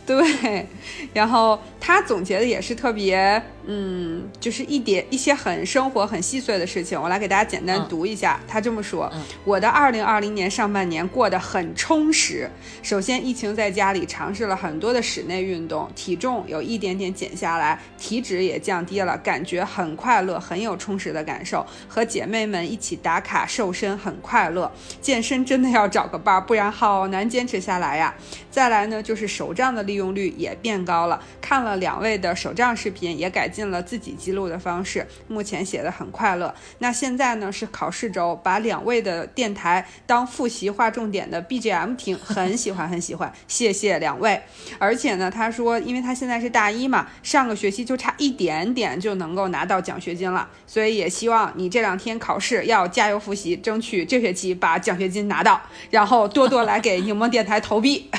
对，然后。他总结的也是特别，嗯，就是一点一些很生活很细碎的事情，我来给大家简单读一下。他这么说：我的二零二零年上半年过得很充实。首先，疫情在家里尝试了很多的室内运动，体重有一点点减下来，体脂也降低了，感觉很快乐，很有充实的感受。和姐妹们一起打卡瘦身很快乐。健身真的要找个伴儿，不然好难坚持下来呀。再来呢，就是手账的利用率也变高了，看了。两位的手账视频也改进了自己记录的方式，目前写的很快乐。那现在呢是考试周，把两位的电台当复习划重点的 BGM 听，很喜欢很喜欢，谢谢两位。而且呢，他说，因为他现在是大一嘛，上个学期就差一点点就能够拿到奖学金了，所以也希望你这两天考试要加油复习，争取这学期把奖学金拿到，然后多多来给柠檬电台投币。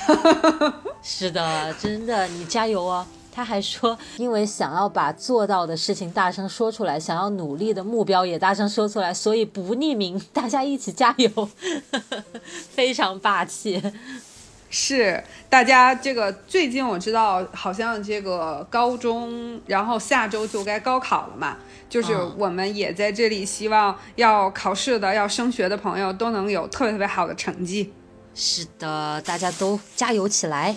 是的，真的，你加油啊！他还说，因为想要把做到的事情大声说出来，想要努力的目标也大声说出来，所以不匿名，大家一起加油，非常霸气。是，大家这个最近我知道，好像这个高中，然后下周就该高考了嘛，就是我们也在这里希望要考试的、要升学的朋友都能有特别特别好的成绩。是的，大家都加油起来。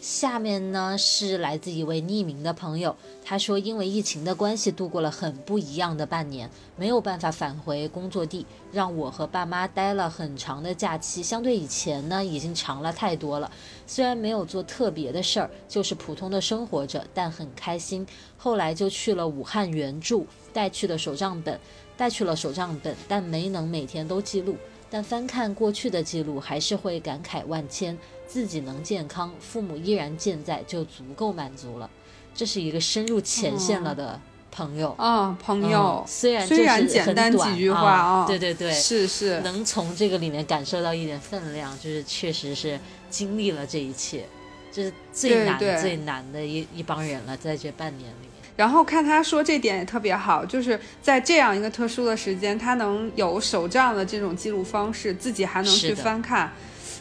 下面呢是来自一位匿名的朋友，他说因为疫情的关系度过了很不一样的半年，没有办法返回工作地，让我和爸妈待了很长的假期，相对以前呢已经长了太多了。虽然没有做特别的事儿，就是普通的生活着，但很开心。后来就去了武汉援助，带去了手账本，带去了手账本，但没能每天都记录。但翻看过去的记录，还是会感慨万千。自己能健康，父母依然健在，就足够满足了。这是一个深入前线了的朋友啊，朋友。虽然虽然简单几句话啊，对对对，是是，能从这个里面感受到一点分量，就是确实是经历了这一切，这是最难最难的一一帮人了，在这半年里面。然后看他说这点也特别好，就是在这样一个特殊的时间，他能有手账的这种记录方式，自己还能去翻看。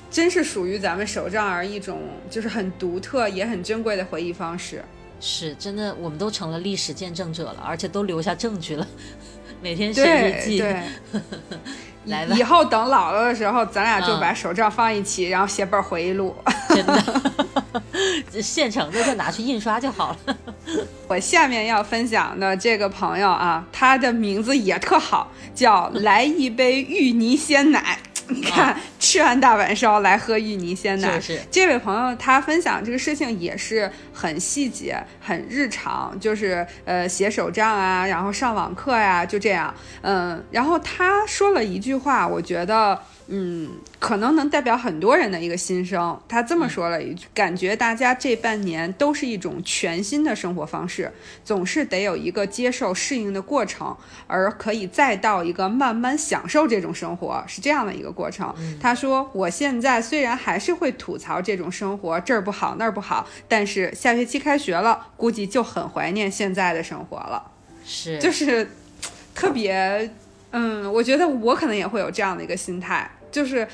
真是属于咱们手账儿一种，就是很独特也很珍贵的回忆方式。是，真的，我们都成了历史见证者了，而且都留下证据了。每天写日记，对，来吧。以后等老了的时候，咱俩就把手账放一起，然后写本回忆录。真的，现成的就拿去印刷就好了。我下面要分享的这个朋友啊，他的名字也特好，叫来一杯芋泥鲜奶。你看，吃完大阪烧来喝芋泥鲜奶。就是这位朋友他分享这个事情也是很细节、很日常，就是呃写手账啊，然后上网课呀、就这样。嗯，然后他说了一句话，我觉得。嗯，可能能代表很多人的一个心声。他这么说了一句：“感觉大家这半年都是一种全新的生活方式，总是得有一个接受适应的过程，而可以再到一个慢慢享受这种生活，是这样的一个过程。”他说：“我现在虽然还是会吐槽这种生活这儿不好那儿不好，但是下学期开学了，估计就很怀念现在的生活了。是，就是特别，嗯，我觉得我可能也会有这样的一个心态。”就是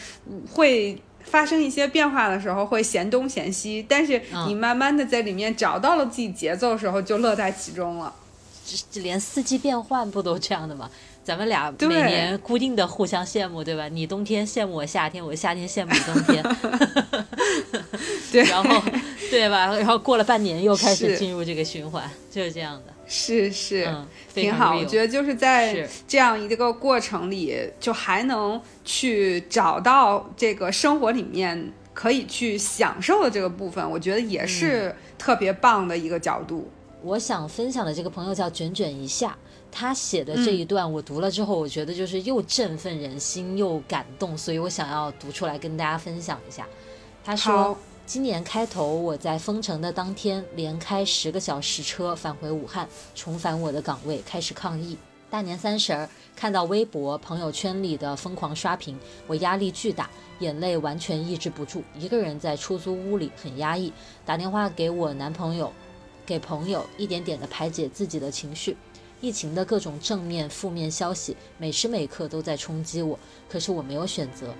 会发生一些变化的时候，会嫌东嫌西，但是你慢慢的在里面找到了自己节奏的时候，就乐在其中了。这连四季变换不都这样的吗？咱们俩每年固定的互相羡慕，对吧？你冬天羡慕我夏天，我夏天羡慕你冬天。对，然后对吧？然后过了半年又开始进入这个循环，就是这样的。是是，挺好。我觉得就是在这样一个过程里，就还能去找到这个生活里面可以去享受的这个部分，我觉得也是特别棒的一个角度。我想分享的这个朋友叫卷卷一下，他写的这一段我读了之后，我觉得就是又振奋人心又感动，所以我想要读出来跟大家分享一下。他说。今年开头，我在封城的当天，连开十个小时车返回武汉，重返我的岗位，开始抗疫。大年三十儿，看到微博、朋友圈里的疯狂刷屏，我压力巨大，眼泪完全抑制不住，一个人在出租屋里很压抑，打电话给我男朋友，给朋友一点点的排解自己的情绪。疫情的各种正面、负面消息，每时每刻都在冲击我，可是我没有选择。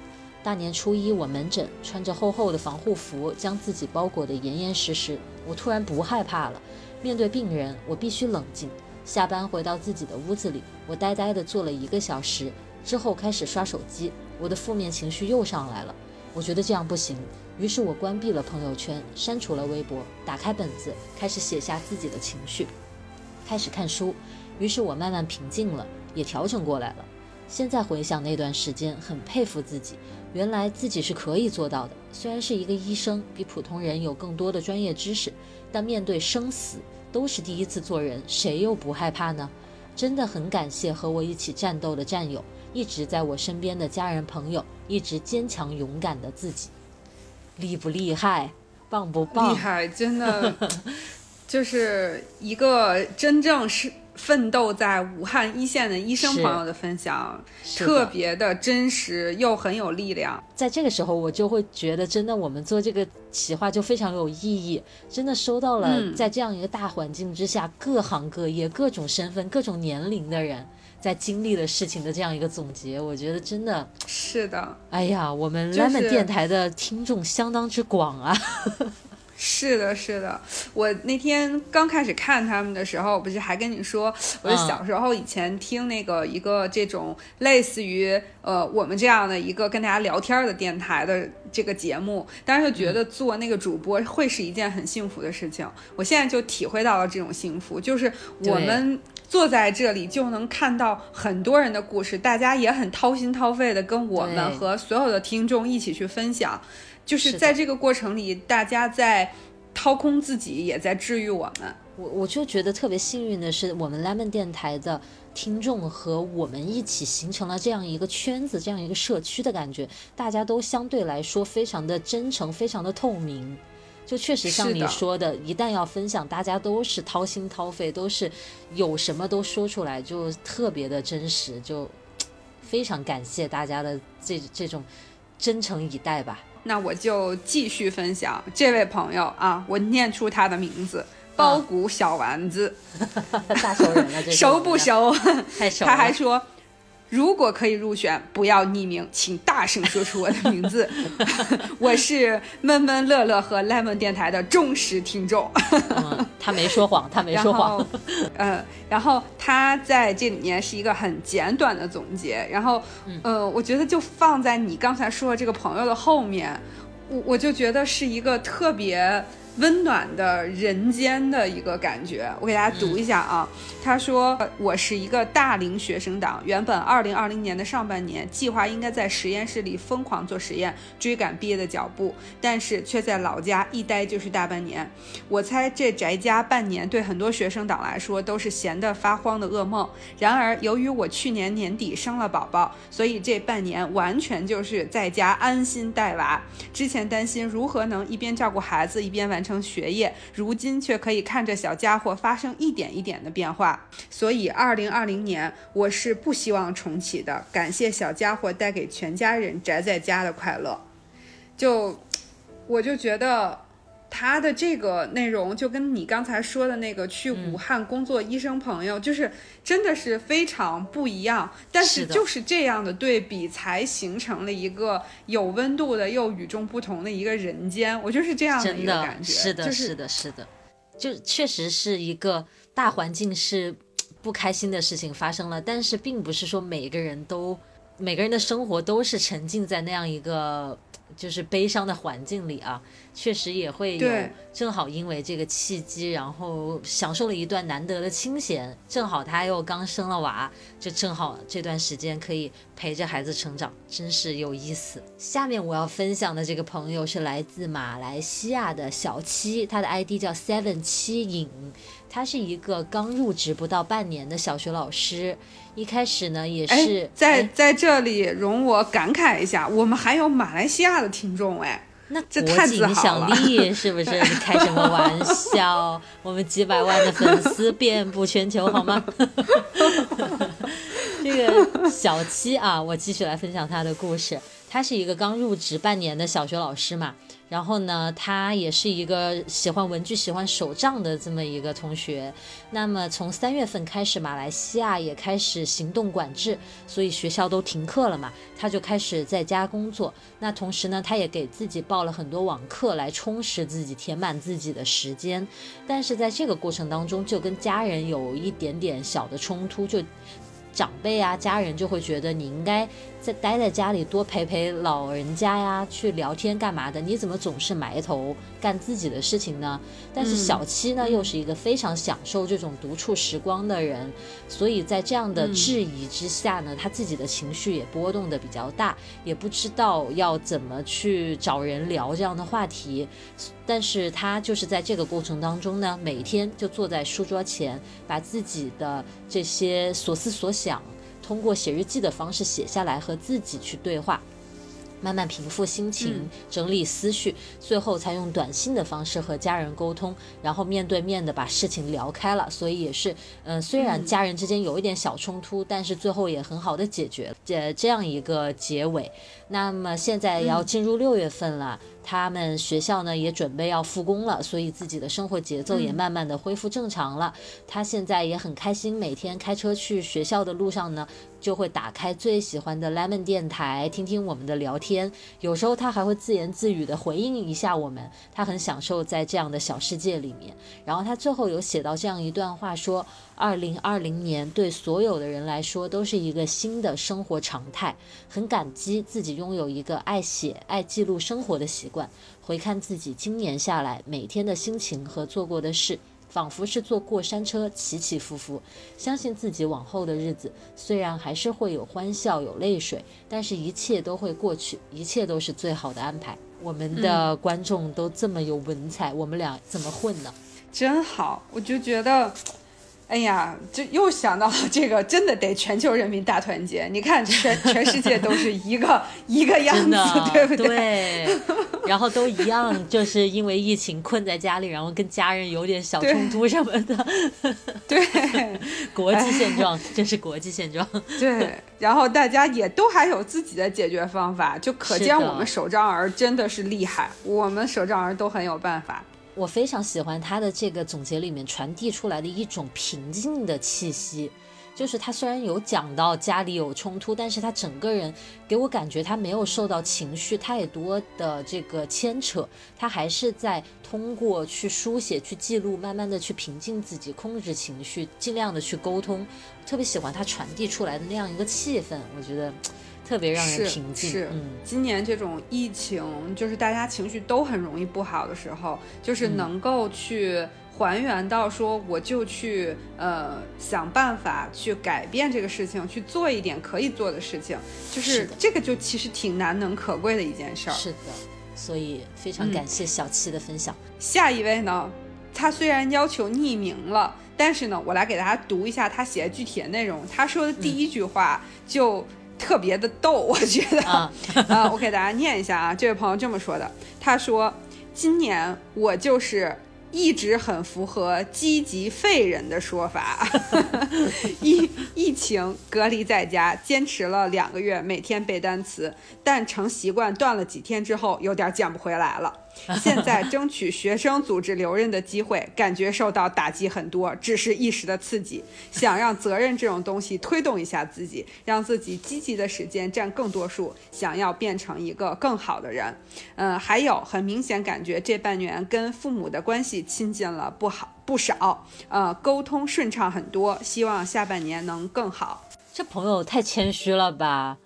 大年初一，我门诊穿着厚厚的防护服，将自己包裹得严严实实。我突然不害怕了。面对病人，我必须冷静。下班回到自己的屋子里，我呆呆地坐了一个小时，之后开始刷手机。我的负面情绪又上来了。我觉得这样不行，于是我关闭了朋友圈，删除了微博，打开本子，开始写下自己的情绪，开始看书。于是我慢慢平静了，也调整过来了。现在回想那段时间，很佩服自己。原来自己是可以做到的。虽然是一个医生，比普通人有更多的专业知识，但面对生死，都是第一次做人，谁又不害怕呢？真的很感谢和我一起战斗的战友，一直在我身边的家人朋友，一直坚强勇敢的自己，厉不厉害？棒不棒？厉害，真的，就是一个真正是。奋斗在武汉一线的医生朋友的分享，特别的真实又很有力量。在这个时候，我就会觉得，真的我们做这个企划就非常有意义。真的收到了，在这样一个大环境之下，各行各业、各种身份、各种年龄的人在经历的事情的这样一个总结，我觉得真的是的。哎呀，我们 lemon 电台的听众相当之广啊。是的，是的，我那天刚开始看他们的时候，不是还跟你说，我小时候以前听那个一个这种类似于呃我们这样的一个跟大家聊天的电台的这个节目，当时就觉得做那个主播会是一件很幸福的事情。我现在就体会到了这种幸福，就是我们坐在这里就能看到很多人的故事，大家也很掏心掏肺的跟我们和所有的听众一起去分享。就是在这个过程里，大家在掏空自己，也在治愈我们。我我就觉得特别幸运的是，我们 Lemon 电台的听众和我们一起形成了这样一个圈子，这样一个社区的感觉。大家都相对来说非常的真诚，非常的透明。就确实像你说的，一旦要分享，大家都是掏心掏肺，都是有什么都说出来，就特别的真实。就 非常感谢大家的这这种真诚以待吧。那我就继续分享这位朋友啊，我念出他的名字，包谷小丸子，大熟人了，熟不熟？太熟。他还说。如果可以入选，不要匿名，请大声说出我的名字。我是闷闷乐乐和 Lemon 电台的忠实听众。他没说谎，他没说谎。嗯，然后他在这里面是一个很简短的总结。然后，呃，我觉得就放在你刚才说的这个朋友的后面，我我就觉得是一个特别温暖的人间的一个感觉。我给大家读一下啊，他说：“我是一个大龄学生党，原本二零二零年的上半年计划应该在实验室里疯狂做实验，追赶毕业的脚步，但是却在老家一待就是大半年。我猜这宅家半年对很多学生党来说都是闲得发慌的噩梦。然而，由于我去年年底生了宝宝，所以这半年完全就是在家安心带娃。之前担心如何能一边照顾孩子一边完成学业，如今却可以看着小家伙发生一点一点的变化。所以，二零二零年我是不希望重启的。感谢小家伙带给全家人宅在家的快乐。就，我就觉得。他的这个内容就跟你刚才说的那个去武汉工作医生朋友，就是真的是非常不一样。但是就是这样的对比，才形成了一个有温度的又与众不同的一个人间。我就是这样的一个感觉。是的，是的，是的，就确实是一个大环境是不开心的事情发生了，但是并不是说每个人都每个人的生活都是沉浸在那样一个。就是悲伤的环境里啊，确实也会有。正好因为这个契机，然后享受了一段难得的清闲。正好他又刚生了娃，就正好这段时间可以陪着孩子成长，真是有意思。下面我要分享的这个朋友是来自马来西亚的小七，他的 ID 叫 Seven 七影，他是一个刚入职不到半年的小学老师。一开始呢，也是在在这里容我感慨一下，我们还有马来西亚的听众哎，那这太影响力是不是？你开什么玩笑？我们几百万的粉丝遍布全球，好吗？这个小七啊，我继续来分享他的故事。他是一个刚入职半年的小学老师嘛。然后呢，他也是一个喜欢文具、喜欢手账的这么一个同学。那么从三月份开始，马来西亚也开始行动管制，所以学校都停课了嘛，他就开始在家工作。那同时呢，他也给自己报了很多网课来充实自己、填满自己的时间。但是在这个过程当中，就跟家人有一点点小的冲突，就。长辈啊，家人就会觉得你应该在待在家里多陪陪老人家呀，去聊天干嘛的？你怎么总是埋头干自己的事情呢？但是小七呢，又是一个非常享受这种独处时光的人，所以在这样的质疑之下呢，他自己的情绪也波动的比较大，也不知道要怎么去找人聊这样的话题。但是他就是在这个过程当中呢，每天就坐在书桌前，把自己的这些所思所想，通过写日记的方式写下来，和自己去对话。慢慢平复心情，整理思绪，最后才用短信的方式和家人沟通，然后面对面的把事情聊开了。所以也是，嗯，虽然家人之间有一点小冲突，但是最后也很好的解决，这这样一个结尾。那么现在要进入六月份了，他们学校呢也准备要复工了，所以自己的生活节奏也慢慢的恢复正常了。他现在也很开心，每天开车去学校的路上呢。就会打开最喜欢的 Lemon 电台，听听我们的聊天。有时候他还会自言自语的回应一下我们，他很享受在这样的小世界里面。然后他最后有写到这样一段话，说：二零二零年对所有的人来说都是一个新的生活常态，很感激自己拥有一个爱写、爱记录生活的习惯。回看自己今年下来每天的心情和做过的事。仿佛是坐过山车，起起伏伏。相信自己往后的日子，虽然还是会有欢笑、有泪水，但是一切都会过去，一切都是最好的安排。我们的观众都这么有文采，我们俩怎么混呢？真好，我就觉得。哎呀，就又想到了这个，真的得全球人民大团结。你看，全 全世界都是一个 一个样子，对不对？对。然后都一样，就是因为疫情困在家里，然后跟家人有点小冲突什么的。对。国际现状，这是国际现状。对。然后大家也都还有自己的解决方法，就可见我们手账儿真的是厉害。我们手账儿都很有办法。我非常喜欢他的这个总结里面传递出来的一种平静的气息，就是他虽然有讲到家里有冲突，但是他整个人给我感觉他没有受到情绪太多的这个牵扯，他还是在通过去书写、去记录，慢慢的去平静自己，控制情绪，尽量的去沟通。特别喜欢他传递出来的那样一个气氛，我觉得。特别让人是平静。是嗯，今年这种疫情，就是大家情绪都很容易不好的时候，就是嗯能够去还原到说，我就去呃想办法去改变这个事情，去做一点可以做的事情，就是是这个就其实挺难能可贵的一件事儿。是的，所以非常嗯感谢小七的分享。下一位呢，他虽然要求匿名了，但是呢，我来给大家读一下他写的具体的内容。他说的第一句话就特别的逗，我觉得。啊，啊，我给大家念一下啊，这位朋友这么说的，他说：“今年我就是一直很符合积极废人的说法，疫疫情隔离在家，坚持了两个月，每天背单词，但成习惯断了几天之后，有点捡不回来了。” 现在争取学生组织留任的机会，感觉受到打击很多，只是一时的刺激。想让责任这种东西推动一下自己，让自己积极的时间占更多数，想要变成一个更好的人。嗯，还有很明显感觉这半年跟父母的关系亲近了不好不少，呃，沟通顺畅很多，希望下半年能更好。这朋友太谦虚了吧？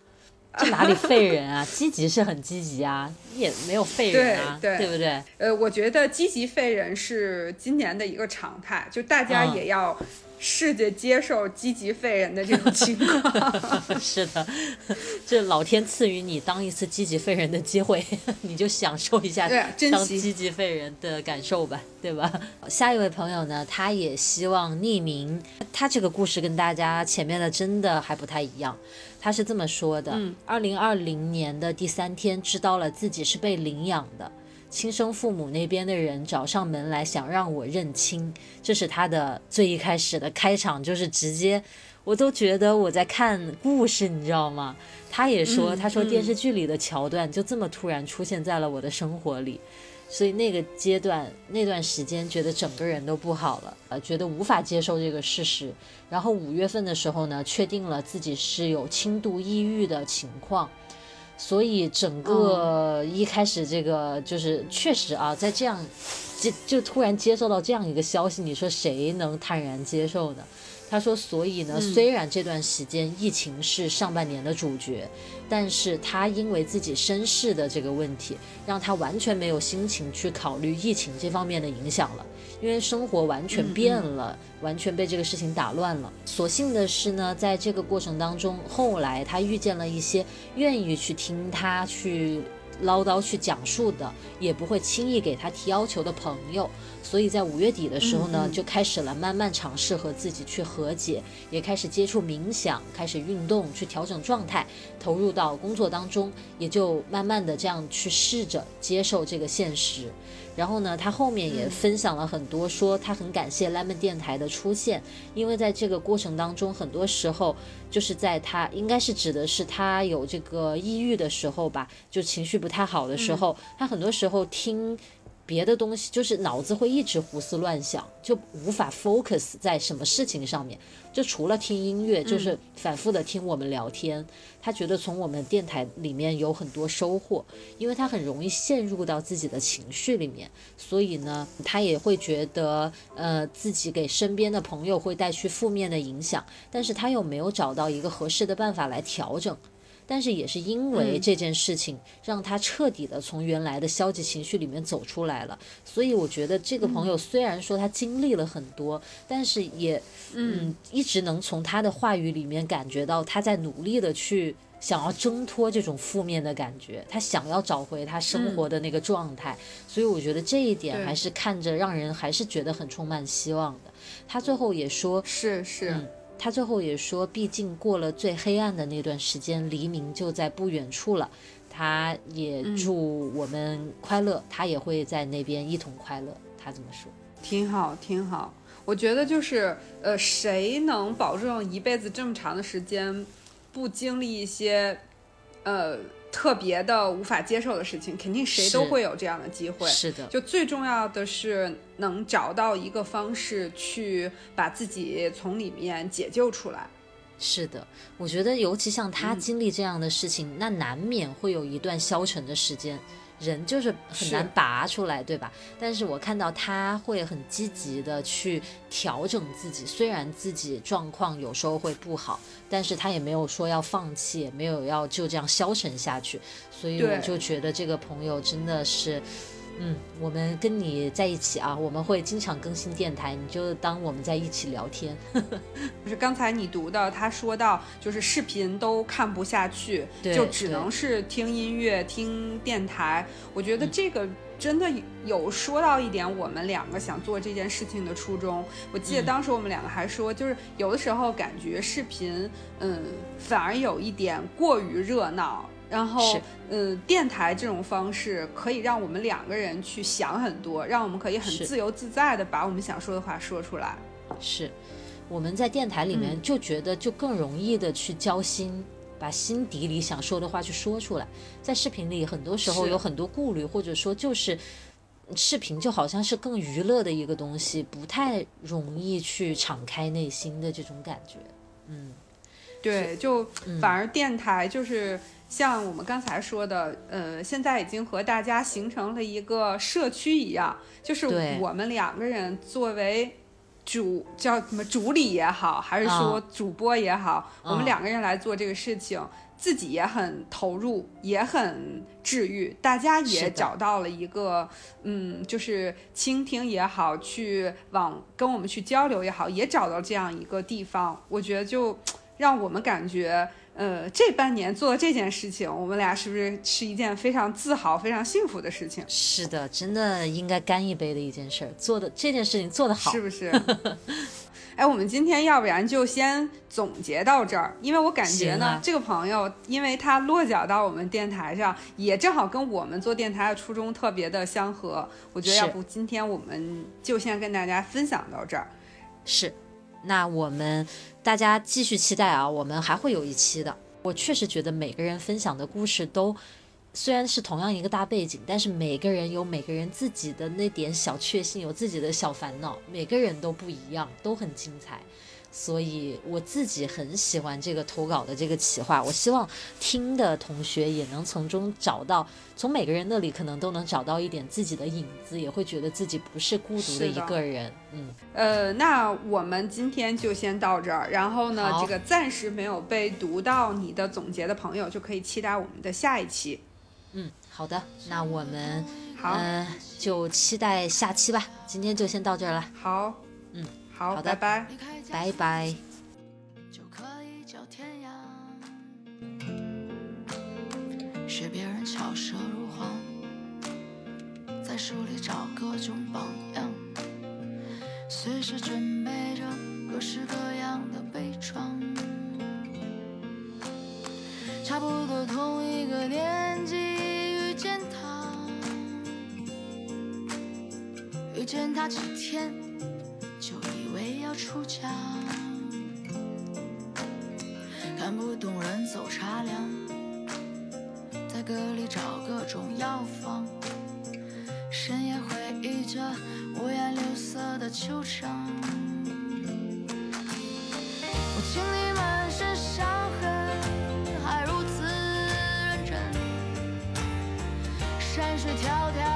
这哪里废人啊？积极是很积极啊，也没有废人啊，对对不对？呃，我觉得积极废人是今年的一个常态，就大家嗯也要试着接受积极废人的这种情况。是的，这老天赐予你当一次积极废人的机会，你就享受一下当积极废人的感受吧，对吧？下一位朋友呢，他也希望匿名。他这个故事跟大家前面的真的还不太一样。他是这么说的：嗯二零二零年的第三天，知道了自己是被领养的。亲生父母那边的人找上门来，想让我认亲，这是他的最一开始的开场，就是直接，我都觉得我在看故事，你知道吗？他也说，嗯他说嗯电视剧里的桥段就这么突然出现在了我的生活里，所以那个阶段那段时间，觉得整个人都不好了，呃，觉得无法接受这个事实。然后五月份的时候呢，确定了自己是有轻度抑郁的情况。所以整个一开始这个就是确实啊，在这样就就突然接受到这样一个消息，你说谁能坦然接受呢？他说，所以呢，嗯。虽然这段时间疫情是上半年的主角，但是他因为自己身世的这个问题，让他完全没有心情去考虑疫情这方面的影响了，因为生活完全变了，完全被这个事情打乱了。所幸的是呢，在这个过程当中，后来他遇见了一些愿意去听他去唠叨、去讲述的，也不会轻易给他提要求的朋友。所以在五月底的时候呢，就开始了慢慢尝试和自己去和解，也开始接触冥想，开始运动，去调整状态，投入到工作当中，也就慢慢的这样去试着接受这个现实。然后呢，他后面也分享了很多，说他很感谢 Lemon 电台的出现，因为在这个过程当中，很多时候就是在他应该是指的是他有这个抑郁的时候吧，就情绪不太好的时候，他很多时候听。别的东西就是脑子会一直胡思乱想，就无法 focus 在什么事情上面。就除了听音乐，就是反复的听我们聊天。他觉得从我们电台里面有很多收获，因为他很容易陷入到自己的情绪里面，所以呢，他也会觉得呃自己给身边的朋友会带去负面的影响，但是他又没有找到一个合适的办法来调整。但是也是因为嗯这件事情，让他彻底的从原来的消极情绪里面走出来了。所以我觉得这个朋友虽然说他经历了很多，但是也嗯一直能从他的话语里面感觉到他在努力的去想要挣脱这种负面的感觉，他想要找回他生活的那个状态。所以我觉得这一点还是看着让人还是觉得很充满希望的。他最后也说，是是，嗯他最后也说，毕竟过了最黑暗的那段时间，黎明就在不远处了。他也祝我们快乐，他也会在那边一同快乐。他这么说。挺好，挺好。我觉得就是，呃，谁能保证一辈子这么长的时间，不经历一些，呃，特别的无法接受的事情？肯定谁都会有这样的机会。是的，就最重要的是能找到一个方式去把自己从里面解救出来。是的。我觉得，尤其像他嗯经历这样的事情，那难免会有一段消沉的时间。人就是很难拔出来，对吧？但是我看到他会很积极的去调整自己，虽然自己状况有时候会不好，但是他也没有说要放弃，也没有要就这样消沉下去，所以我就觉得这个朋友真的是。嗯，我们跟你在一起啊，我们会经常更新电台，你就当我们在一起聊天。就是刚才你读的，他说到就是视频都看不下去，就只能是听音乐、听电台。我觉得这个真的有说到一点，我们两个想做这件事情的初衷。我记得当时我们两个还说，就是有的时候感觉视频，嗯，反而有一点过于热闹。然后，嗯，电台这种方式可以让我们两个人去想很多，让我们可以很自由自在的把我们想说的话说出来。是，我们在电台里面就觉得就更容易的去交心，把心底里想说的话去说出来。在视频里，很多时候有很多顾虑，或者说就是视频就好像是更娱乐的一个东西，不太容易去敞开内心的这种感觉。嗯，对，就反而电台就是。像我们刚才说的，呃，现在已经和大家形成了一个社区一样，就是我们两个人作为主叫什么主理也好，还是说主播也好，我们两个人来做这个事情，自己也很投入，也很治愈，大家也找到了一个，嗯，就是倾听也好，去往跟我们去交流也好，也找到这样一个地方，我觉得就让我们感觉。呃，这半年做这件事情，我们俩是不是是一件非常自豪、非常幸福的事情？是的，真的应该干一杯的一件事儿。做的这件事情做得好，是不是？哎，我们今天要不然就先总结到这儿，因为我感觉呢，这个朋友，因为他落脚到我们电台上，也正好跟我们做电台的初衷特别的相合。我觉得要不今天我们就先跟大家分享到这儿。是，那我们。大家继续期待啊，我们还会有一期的。我确实觉得每个人分享的故事都，虽然是同样一个大背景，但是每个人有每个人自己的那点小确幸，有自己的小烦恼，每个人都不一样，都很精彩。所以我自己很喜欢这个投稿的这个企划，我希望听的同学也能从中找到，从每个人那里可能都能找到一点自己的影子，也会觉得自己不是孤独的一个人。嗯，呃，那我们今天就先到这儿，然后呢，这个暂时没有被读到你的总结的朋友，就可以期待我们的下一期。嗯，好的，那我们好，就期待下期吧。今天就先到这儿了。好，嗯。好，拜拜，拜拜。学别人巧舌如簧，在书里找各种榜样，随时准备着各式各样的悲怆。差不多同一个年纪遇见他，遇见他几天。出家，看不懂人走茶凉，在歌里找各种药方，深夜回忆着五颜六色的秋场。我清理满身伤痕，还如此认真，山水迢迢。